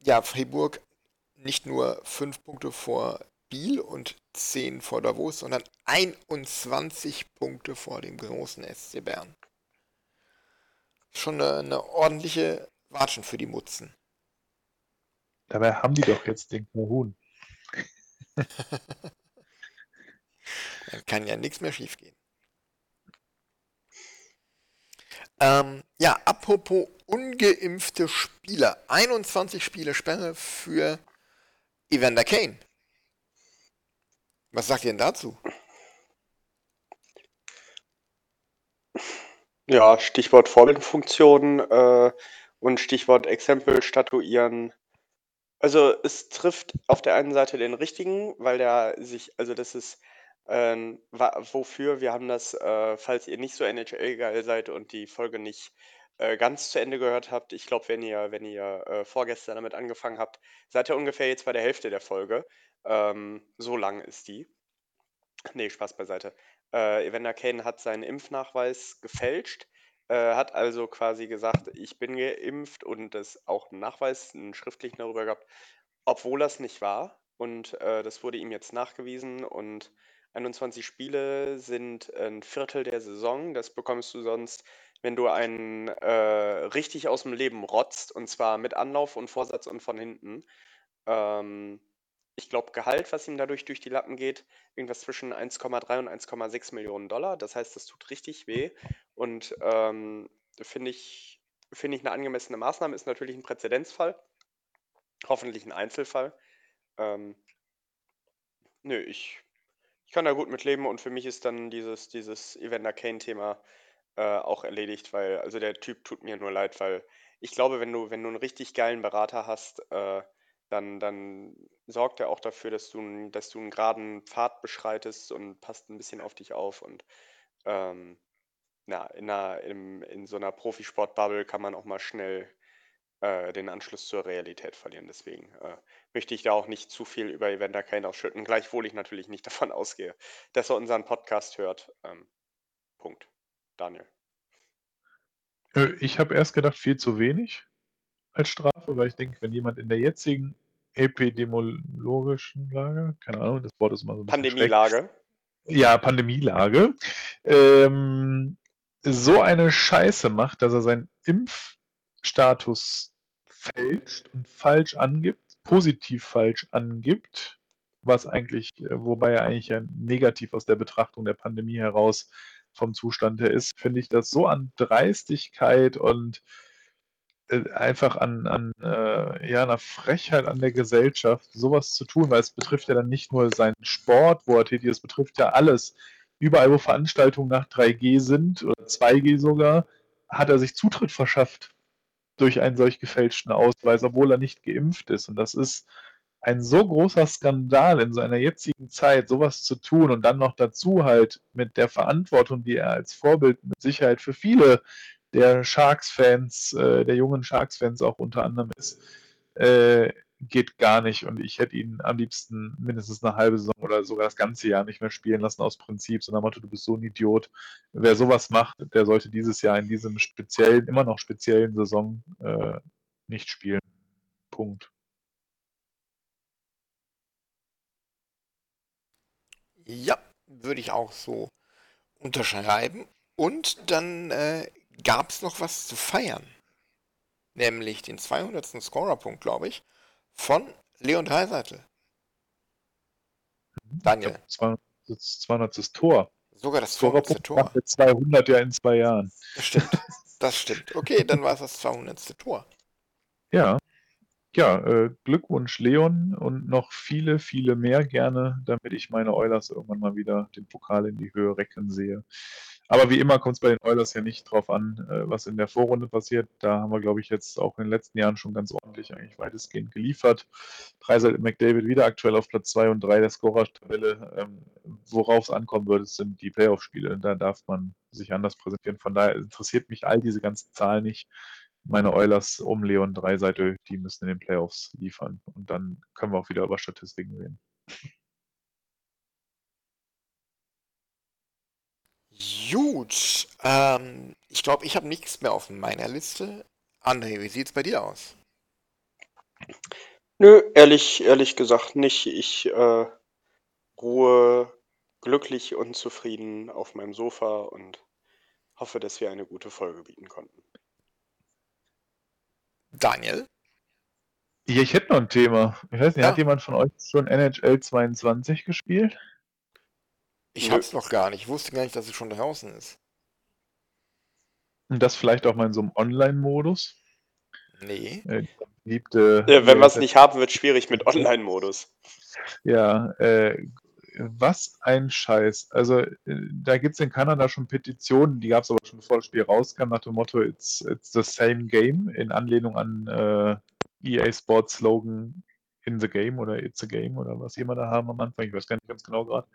ja, Fribourg nicht nur fünf Punkte vor Biel und zehn vor Davos, sondern 21 Punkte vor dem großen SC Bern. Schon eine, eine ordentliche Watschen für die Mutzen. Dabei haben die doch jetzt den Mohun. Dann kann ja nichts mehr schiefgehen. Ähm, ja, apropos ungeimpfte Spieler. 21 Spiele Sperre für Evander Kane. Was sagt ihr denn dazu? Ja, Stichwort Vorbildfunktion äh, und Stichwort Exempel statuieren. Also es trifft auf der einen Seite den richtigen, weil der sich, also das ist ähm, wofür wir haben das, äh, falls ihr nicht so NHL-geil seid und die Folge nicht äh, ganz zu Ende gehört habt, ich glaube, wenn ihr, wenn ihr äh, vorgestern damit angefangen habt, seid ihr ungefähr jetzt bei der Hälfte der Folge. Ähm, so lang ist die. Nee, Spaß beiseite. Äh, Evander Kane hat seinen Impfnachweis gefälscht, äh, hat also quasi gesagt, ich bin geimpft und das auch einen Nachweis, einen schriftlichen darüber gehabt, obwohl das nicht war. Und äh, das wurde ihm jetzt nachgewiesen und 21 Spiele sind ein Viertel der Saison. Das bekommst du sonst, wenn du einen äh, richtig aus dem Leben rotzt und zwar mit Anlauf und Vorsatz und von hinten. Ähm, ich glaube, Gehalt, was ihm dadurch durch die Lappen geht, irgendwas zwischen 1,3 und 1,6 Millionen Dollar. Das heißt, das tut richtig weh und ähm, finde ich, find ich eine angemessene Maßnahme. Ist natürlich ein Präzedenzfall, hoffentlich ein Einzelfall. Ähm, nö, ich ich kann da gut mit leben und für mich ist dann dieses, dieses Evander Kane-Thema äh, auch erledigt, weil, also der Typ tut mir nur leid, weil ich glaube, wenn du, wenn du einen richtig geilen Berater hast, äh, dann, dann sorgt er auch dafür, dass du, dass du einen geraden Pfad beschreitest und passt ein bisschen auf dich auf. Und ähm, na, in, einer, in, in so einer Profisport-Bubble kann man auch mal schnell äh, den Anschluss zur Realität verlieren. Deswegen äh, möchte ich da auch nicht zu viel über Evander Kane ausschütten, gleichwohl ich natürlich nicht davon ausgehe, dass er unseren Podcast hört. Ähm, Punkt. Daniel. Äh, ich habe erst gedacht, viel zu wenig als Strafe, weil ich denke, wenn jemand in der jetzigen epidemiologischen Lage, keine Ahnung, das Wort ist mal so ein Pandemielage. Ja, Pandemielage, ähm, so eine Scheiße macht, dass er seinen Impfstatus fälscht und falsch angibt, positiv falsch angibt, was eigentlich, äh, wobei er eigentlich ja negativ aus der Betrachtung der Pandemie heraus vom Zustand her ist, finde ich das so an Dreistigkeit und einfach an, an äh, ja, einer Frechheit an der Gesellschaft, sowas zu tun, weil es betrifft ja dann nicht nur seinen Sport, wo er tätig ist, es betrifft ja alles. Überall, wo Veranstaltungen nach 3G sind oder 2G sogar, hat er sich Zutritt verschafft durch einen solch gefälschten Ausweis, obwohl er nicht geimpft ist. Und das ist ein so großer Skandal in seiner jetzigen Zeit, sowas zu tun und dann noch dazu halt mit der Verantwortung, die er als Vorbild mit Sicherheit für viele der Sharks-Fans, äh, der jungen Sharks-Fans auch unter anderem ist, äh, geht gar nicht. Und ich hätte ihn am liebsten mindestens eine halbe Saison oder sogar das ganze Jahr nicht mehr spielen lassen aus Prinzip, sondern Motto, du bist so ein Idiot. Wer sowas macht, der sollte dieses Jahr in diesem speziellen, immer noch speziellen Saison äh, nicht spielen. Punkt. Ja, würde ich auch so unterschreiben. Und dann äh, gab es noch was zu feiern. Nämlich den 200. Scorerpunkt, glaube ich, von Leon Dreiseitel. Daniel. Das 200. Tor. Sogar das 200. Tor. 200 ja in zwei Jahren. Das stimmt. Das stimmt. Okay, dann war es das 200. Tor. Ja. Ja, äh, Glückwunsch Leon und noch viele, viele mehr gerne, damit ich meine Eulers irgendwann mal wieder den Pokal in die Höhe recken sehe. Aber wie immer kommt es bei den Oilers ja nicht drauf an, äh, was in der Vorrunde passiert. Da haben wir, glaube ich, jetzt auch in den letzten Jahren schon ganz ordentlich eigentlich weitestgehend geliefert. Dreisel McDavid wieder aktuell auf Platz 2 und 3 der Scorer-Tabelle. Ähm, Worauf es ankommen würde, sind die Playoff-Spiele. Da darf man sich anders präsentieren. Von daher interessiert mich all diese ganzen Zahlen nicht. Meine Oilers um Leon Dreiseitel, die müssen in den Playoffs liefern. Und dann können wir auch wieder über Statistiken reden. Gut, ähm, ich glaube, ich habe nichts mehr auf meiner Liste. André, wie sieht es bei dir aus? Nö, ehrlich, ehrlich gesagt nicht. Ich äh, ruhe glücklich und zufrieden auf meinem Sofa und hoffe, dass wir eine gute Folge bieten konnten. Daniel? Ja, ich hätte noch ein Thema. Ich weiß nicht, ja. hat jemand von euch schon NHL 22 gespielt? Ich Nö. hab's noch gar nicht. Ich wusste gar nicht, dass es schon draußen ist. Und das vielleicht auch mal in so einem Online-Modus. Nee. Äh, beliebte, Äh, wenn äh, wir es nicht haben, wird schwierig mit Online-Modus. Ja, äh, was ein Scheiß. Also, äh, da gibt es in Kanada schon Petitionen, die gab es aber schon bevor das Spiel rauskam, nach dem Motto It's, it's the same game, in Anlehnung an äh, EA Sports Slogan In the Game oder It's a Game oder was immer da haben am Anfang, ich weiß gar nicht ganz genau gerade.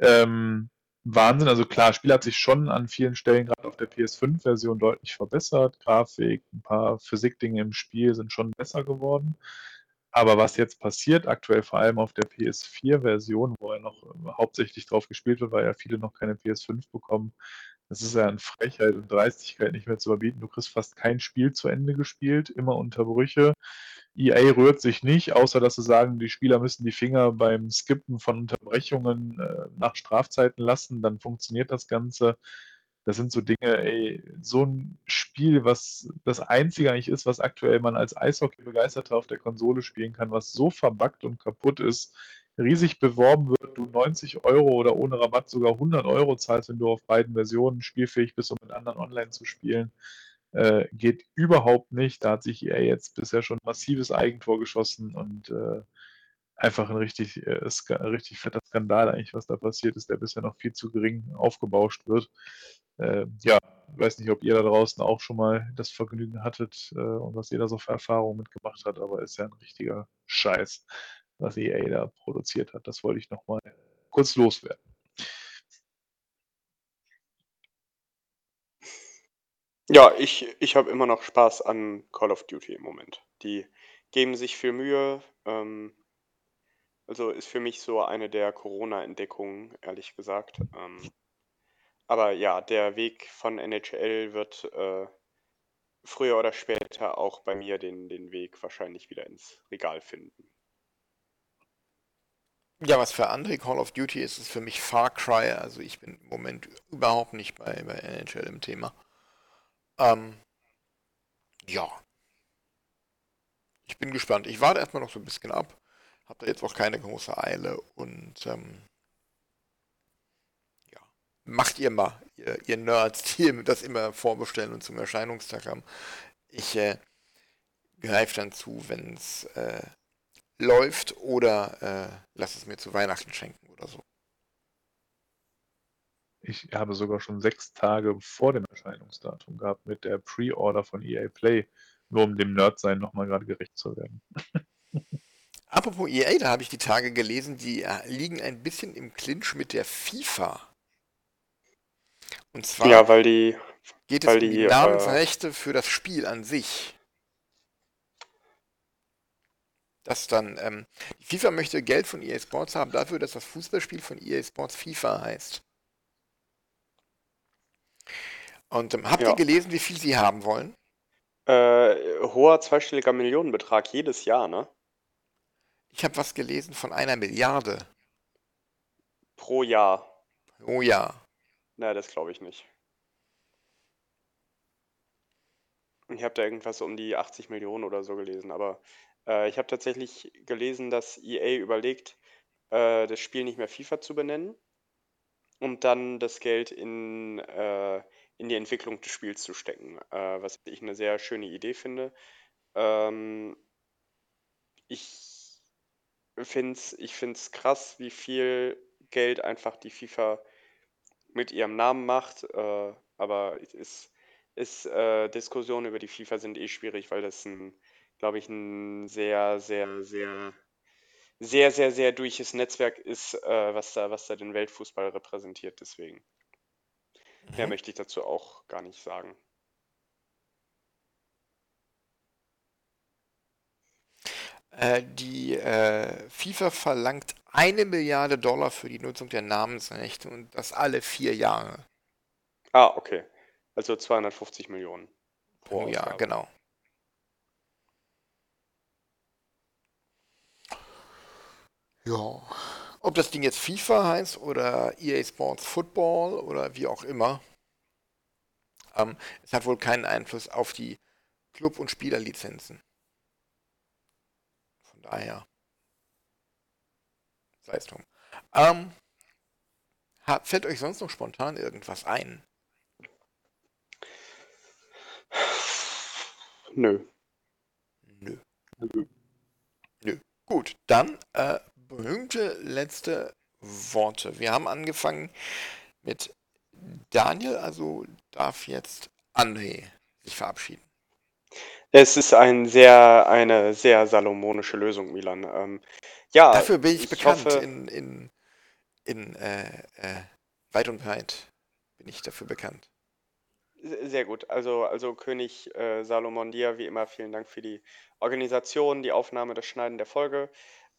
Ähm, Wahnsinn, also klar, das Spiel hat sich schon an vielen Stellen gerade auf der PS5-Version deutlich verbessert. Grafik, ein paar Physikdinge im Spiel sind schon besser geworden. Aber was jetzt passiert, aktuell vor allem auf der PS4-Version, wo ja noch äh, hauptsächlich drauf gespielt wird, weil ja viele noch keine PS5 bekommen, das ist ja an Frechheit und Dreistigkeit nicht mehr zu überbieten. Du kriegst fast kein Spiel zu Ende gespielt, immer Unterbrüche. EA rührt sich nicht, außer dass sie sagen, die Spieler müssen die Finger beim Skippen von Unterbrechungen äh, nach Strafzeiten lassen, dann funktioniert das Ganze. Das sind so Dinge, ey, so ein Spiel, was das einzige eigentlich ist, was aktuell man als Eishockey-Begeisterter auf der Konsole spielen kann, was so verbuggt und kaputt ist, riesig beworben wird, du 90 Euro oder ohne Rabatt sogar 100 Euro zahlst, wenn du auf beiden Versionen spielfähig bist, um mit anderen online zu spielen, äh, geht überhaupt nicht. Da hat sich EA jetzt bisher schon massives Eigentor geschossen und äh, einfach ein richtig, äh, richtig fetter Skandal eigentlich, was da passiert ist, der bisher noch viel zu gering aufgebauscht wird. Äh, ja, weiß nicht, ob ihr da draußen auch schon mal das Vergnügen hattet äh, und was ihr da so für Erfahrungen mitgemacht hat, aber ist ja ein richtiger Scheiß, was EA da produziert hat. Das wollte ich nochmal kurz loswerden. Ja, ich, ich habe immer noch Spaß an Call of Duty im Moment. Die geben sich viel Mühe. Ähm, also ist für mich so eine der Corona-Entdeckungen, ehrlich gesagt. Ähm, aber ja, der Weg von NHL wird äh, früher oder später auch bei mir den, den Weg wahrscheinlich wieder ins Regal finden. Ja, was für andere Call of Duty ist, ist für mich Far Cry. Also ich bin im Moment überhaupt nicht bei, bei NHL im Thema. Ähm, ja. Ich bin gespannt. Ich warte erstmal noch so ein bisschen ab. Hab da jetzt auch keine große Eile und ähm, ja. Macht ihr mal, ihr, ihr Nerds, die das immer vorbestellen und zum Erscheinungstag haben. Ich äh, greife dann zu, wenn es äh, läuft oder äh, lass es mir zu Weihnachten schenken oder so. Ich habe sogar schon sechs Tage vor dem Erscheinungsdatum gehabt mit der Pre-Order von EA Play, nur um dem Nerd-Sein nochmal gerade gerecht zu werden. Apropos EA, da habe ich die Tage gelesen, die äh, liegen ein bisschen im Clinch mit der FIFA. Und zwar Ja, weil die, geht es weil um die die, äh, Namensrechte für das Spiel an sich. Das dann, ähm, die FIFA möchte Geld von EA Sports haben dafür, dass das Fußballspiel von EA Sports FIFA heißt. Und ähm, habt Ja. ihr gelesen, wie viel sie haben wollen? äh, hoher zweistelliger Millionenbetrag jedes Jahr, ne? Ich habe was gelesen von einer Milliarde Pro Jahr. pro Jahr. Na, das glaube ich nicht. Ich habe da irgendwas um die 80 Millionen oder so gelesen, aber äh, ich habe tatsächlich gelesen, dass EA überlegt, äh, das Spiel nicht mehr FIFA zu benennen und dann das Geld in, äh, in die Entwicklung des Spiels zu stecken, äh, was ich eine sehr schöne Idee finde. Ähm, ich finde es ich find's krass, wie viel Geld einfach die FIFA mit ihrem Namen macht, äh, aber ist, ist äh, Diskussionen über die FIFA sind eh schwierig, weil das ein, glaube ich, ein sehr, sehr, sehr, sehr, sehr, sehr durches Netzwerk ist, äh, was da, was da den Weltfußball repräsentiert. Deswegen. Mehr Mhm. möchte ich dazu auch gar nicht sagen. Äh, die äh, FIFA verlangt eine Milliarde Dollar für die Nutzung der Namensrechte und das alle vier Jahre Ah, okay. Also 250 Millionen pro pro Jahr, genau. Ja. Ob das Ding jetzt FIFA heißt oder EA Sports Football oder wie auch immer, ähm, es hat wohl keinen Einfluss auf die Club- und Spielerlizenzen. Von daher. Sei es drum. Ähm, Fällt euch sonst noch spontan irgendwas ein? Nö. Nö. Nö. Gut, dann äh, berühmte letzte Worte. Wir haben angefangen mit Daniel, also darf jetzt André sich verabschieden. Es ist ein sehr, eine sehr salomonische Lösung, Milan. Ähm, ja, Dafür bin ich, ich bekannt hoffe- in, in, in äh, äh, weit und breit bin ich dafür bekannt. Se- Sehr gut. Also, also König äh, Salomon dir, wie immer, vielen Dank für die Organisation, die Aufnahme, das Schneiden der Folge.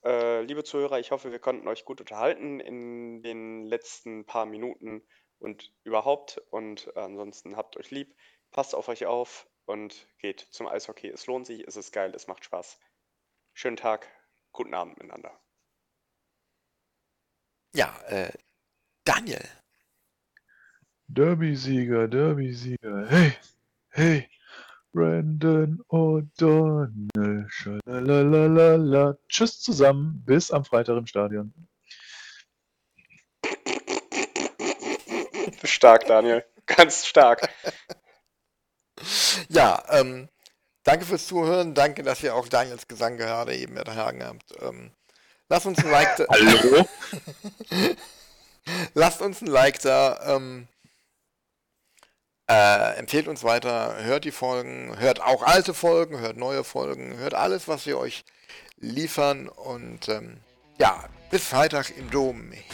Äh, liebe Zuhörer, ich hoffe, wir konnten euch gut unterhalten in den letzten paar Minuten und überhaupt. Und äh, ansonsten habt euch lieb, passt auf euch auf und geht zum Eishockey. Es lohnt sich, es ist geil, es macht Spaß. Schönen Tag, guten Abend miteinander. Ja, äh, Daniel. Derby-Sieger, Derby-Sieger. Hey, hey, Brandon O'Donnell. Schalalalala. Tschüss zusammen. Bis am Freitag im Stadion. Stark, Daniel. Ganz stark. Ja, ähm, danke fürs Zuhören. Danke, dass ihr auch Daniels Gesang gerade eben ertragen habt. Ähm, lasst uns ein Like da. Hallo? Lasst uns ein Like da. Ähm, äh, empfehlt uns weiter. Hört die Folgen. Hört auch alte Folgen. Hört neue Folgen. Hört alles, was wir euch liefern. Und ähm, ja, bis Freitag im Dom. It's